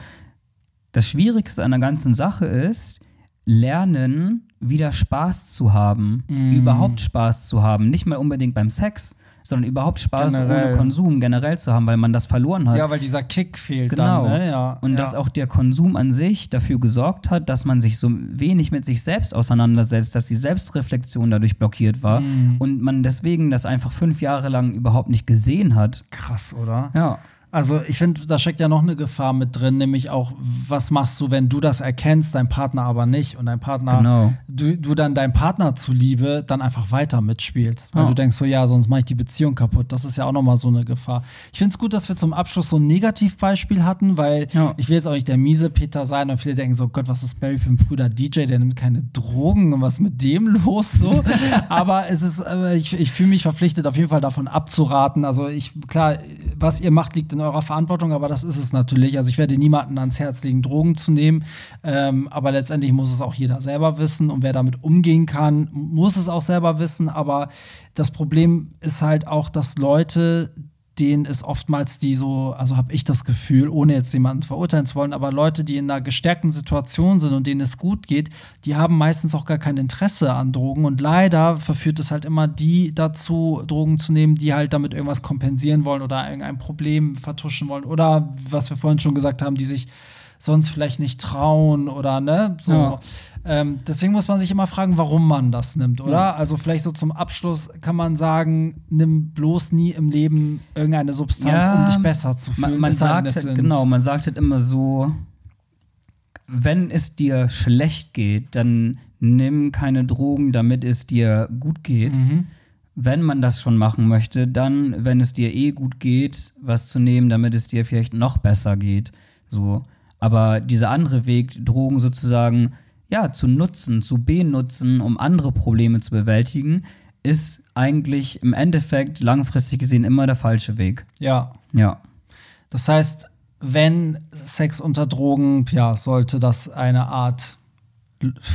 das Schwierigste an der ganzen Sache ist, lernen, wieder Spaß zu haben, Mm. überhaupt Spaß zu haben. Nicht mal unbedingt beim Sex, sondern überhaupt Spaß Generell. ohne Konsum generell zu haben, weil man das verloren hat. Ja, weil dieser Kick fehlt Genau. dann, ne? Ja. Und ja. dass auch der Konsum an sich dafür gesorgt hat, dass man sich so wenig mit sich selbst auseinandersetzt, dass die Selbstreflexion dadurch blockiert war Mhm. und man deswegen das einfach fünf Jahre lang überhaupt nicht gesehen hat. krass, oder? Ja. Also ich finde, da steckt ja noch eine Gefahr mit drin, nämlich auch, was machst du, wenn du das erkennst, dein Partner aber nicht und dein Partner, Genau. du, du dann deinem Partner zuliebe dann einfach weiter mitspielst, weil Ja. du denkst so, ja, sonst mache ich die Beziehung kaputt. Das ist ja auch nochmal so eine Gefahr. Ich finde es gut, dass wir zum Abschluss so ein Negativbeispiel hatten, weil Ja. ich will jetzt auch nicht der miese Peter sein und viele denken so, Gott, was ist Barry für ein früher DJ, der nimmt keine Drogen und was ist mit dem los so. (laughs) aber es ist, äh, ich, ich fühle mich verpflichtet, auf jeden Fall davon abzuraten. Also ich, klar, was ihr macht, liegt in eurer Verantwortung, aber das ist es natürlich. Also ich werde niemanden ans Herz legen, Drogen zu nehmen. Ähm, aber letztendlich muss es auch jeder selber wissen und wer damit umgehen kann, muss es auch selber wissen. Aber das Problem ist halt auch, dass Leute, denen ist oftmals die so, also habe ich das Gefühl, ohne jetzt jemanden verurteilen zu wollen, aber Leute, die in einer gestärkten Situation sind und denen es gut geht, die haben meistens auch gar kein Interesse an Drogen. Und leider verführt es halt immer die dazu, Drogen zu nehmen, die halt damit irgendwas kompensieren wollen oder irgendein Problem vertuschen wollen. Oder was wir vorhin schon gesagt haben, die sich sonst vielleicht nicht trauen oder ne, so. Ja. Ähm, deswegen muss man sich immer fragen, warum man das nimmt, oder? Ja. Also vielleicht so zum Abschluss kann man sagen, nimm bloß nie im Leben irgendeine Substanz, Ja, um dich besser zu fühlen. Man, man sagt es halt, genau, man sagt halt immer so, wenn es dir schlecht geht, dann nimm keine Drogen, damit es dir gut geht. Mhm. Wenn man das schon machen möchte, dann, wenn es dir eh gut geht, was zu nehmen, damit es dir vielleicht noch besser geht. So. Aber dieser andere Weg, Drogen sozusagen, ja, zu nutzen, zu benutzen, um andere Probleme zu bewältigen, ist eigentlich im Endeffekt langfristig gesehen immer der falsche Weg. Ja. Ja. Das heißt, wenn Sex unter Drogen, ja, sollte das eine Art,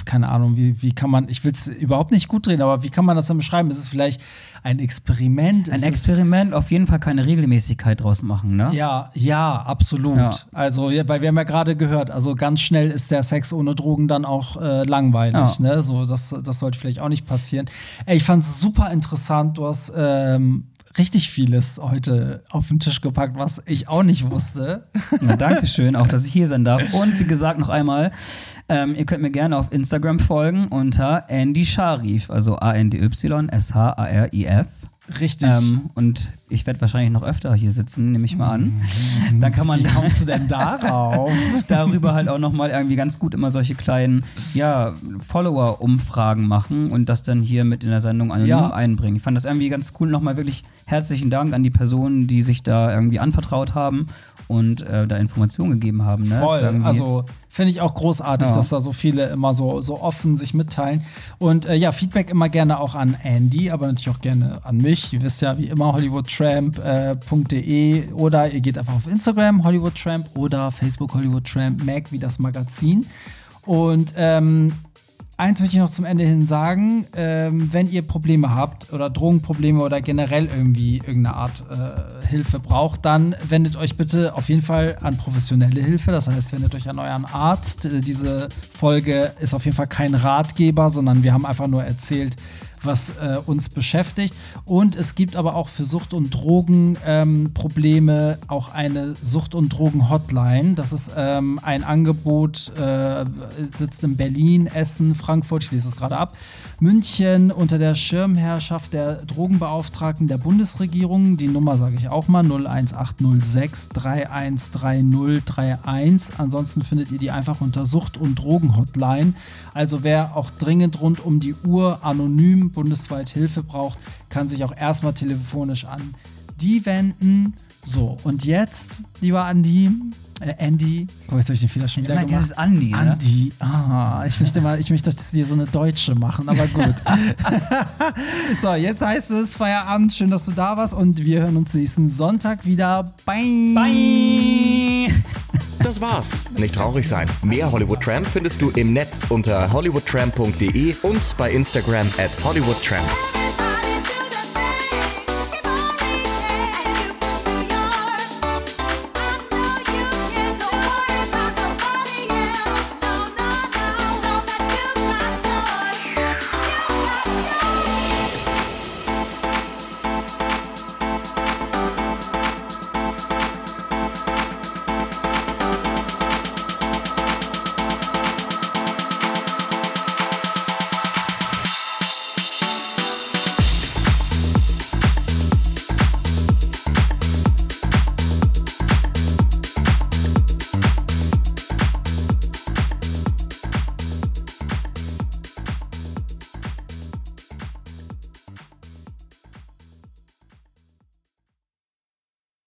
keine Ahnung, wie, wie kann man, ich will es überhaupt nicht gut drehen, aber wie kann man das dann beschreiben? Ist es vielleicht ein Experiment? Ein Experiment, auf jeden Fall keine Regelmäßigkeit draus machen, ne? Ja, ja, absolut. Ja. Also, weil wir haben ja gerade gehört, also ganz schnell ist der Sex ohne Drogen dann auch äh, langweilig. Ja. Ne? So, das, das sollte vielleicht auch nicht passieren. Ey, ich fand es super interessant. Du hast ähm, richtig vieles heute auf den Tisch gepackt, was ich auch nicht wusste. Na, Dankeschön, auch dass ich hier sein darf. Und wie gesagt, noch einmal, ähm, ihr könnt mir gerne auf Instagram folgen unter Andy Sharif, also A-N-D-Y-S-H-A-R-I-F. Richtig. Ähm, und ich werde wahrscheinlich noch öfter hier sitzen, nehme ich mal an. Dann kann man Wie kommst du denn darauf? (laughs) darüber halt auch noch mal irgendwie ganz gut immer solche kleinen ja, Follower-Umfragen machen und das dann hier mit in der Sendung anonym Ja. einbringen. Ich fand das irgendwie ganz cool. Nochmal wirklich herzlichen Dank an die Personen, die sich da irgendwie anvertraut haben und äh, da Informationen gegeben haben. Ne? Voll. Also finde ich auch großartig, Ja. dass da so viele immer so, so offen sich mitteilen. Und äh, ja, Feedback immer gerne auch an Andy, aber natürlich auch gerne an mich. Ihr wisst ja, wie immer, hollywoodtramp.de oder ihr geht einfach auf Instagram, Hollywoodtramp oder Facebook Hollywoodtramp, Mac wie das Magazin. Und ähm, Eins möchte ich noch zum Ende hin sagen, ähm, wenn ihr Probleme habt oder Drogenprobleme oder generell irgendwie irgendeine Art äh, Hilfe braucht, dann wendet euch bitte auf jeden Fall an professionelle Hilfe. Das heißt, wendet euch an euren Arzt. Diese Folge ist auf jeden Fall kein Ratgeber, sondern wir haben einfach nur erzählt, was äh, uns beschäftigt. Und es gibt aber auch für Sucht- und Drogenprobleme ähm, auch eine Sucht- und Drogen-Hotline. Das ist ähm, ein Angebot, äh, sitzt in Berlin, Essen, Frankfurt, ich lese es gerade ab, München unter der Schirmherrschaft der Drogenbeauftragten der Bundesregierung. Die Nummer sage ich auch mal 01806 313031. Ansonsten findet ihr die einfach unter Sucht- und Drogen-Hotline. Also wer auch dringend rund um die Uhr anonym bundesweit Hilfe braucht, kann sich auch erstmal telefonisch an die wenden. So, und jetzt, lieber Andi, äh, Andy, oh, jetzt habe ich den Fehler schon wieder Immer gemacht. dieses Andi, ne? Andi, ah, ich möchte mal, ich möchte dir so eine Deutsche machen, aber gut. (laughs) (laughs) so, jetzt heißt es Feierabend, schön, dass du da warst und wir hören uns nächsten Sonntag wieder. Bye! Bye! (laughs) Das war's. Nicht traurig sein. Mehr Hollywood Tramp findest du im Netz unter hollywoodtramp.de und bei Instagram at hollywoodtramp.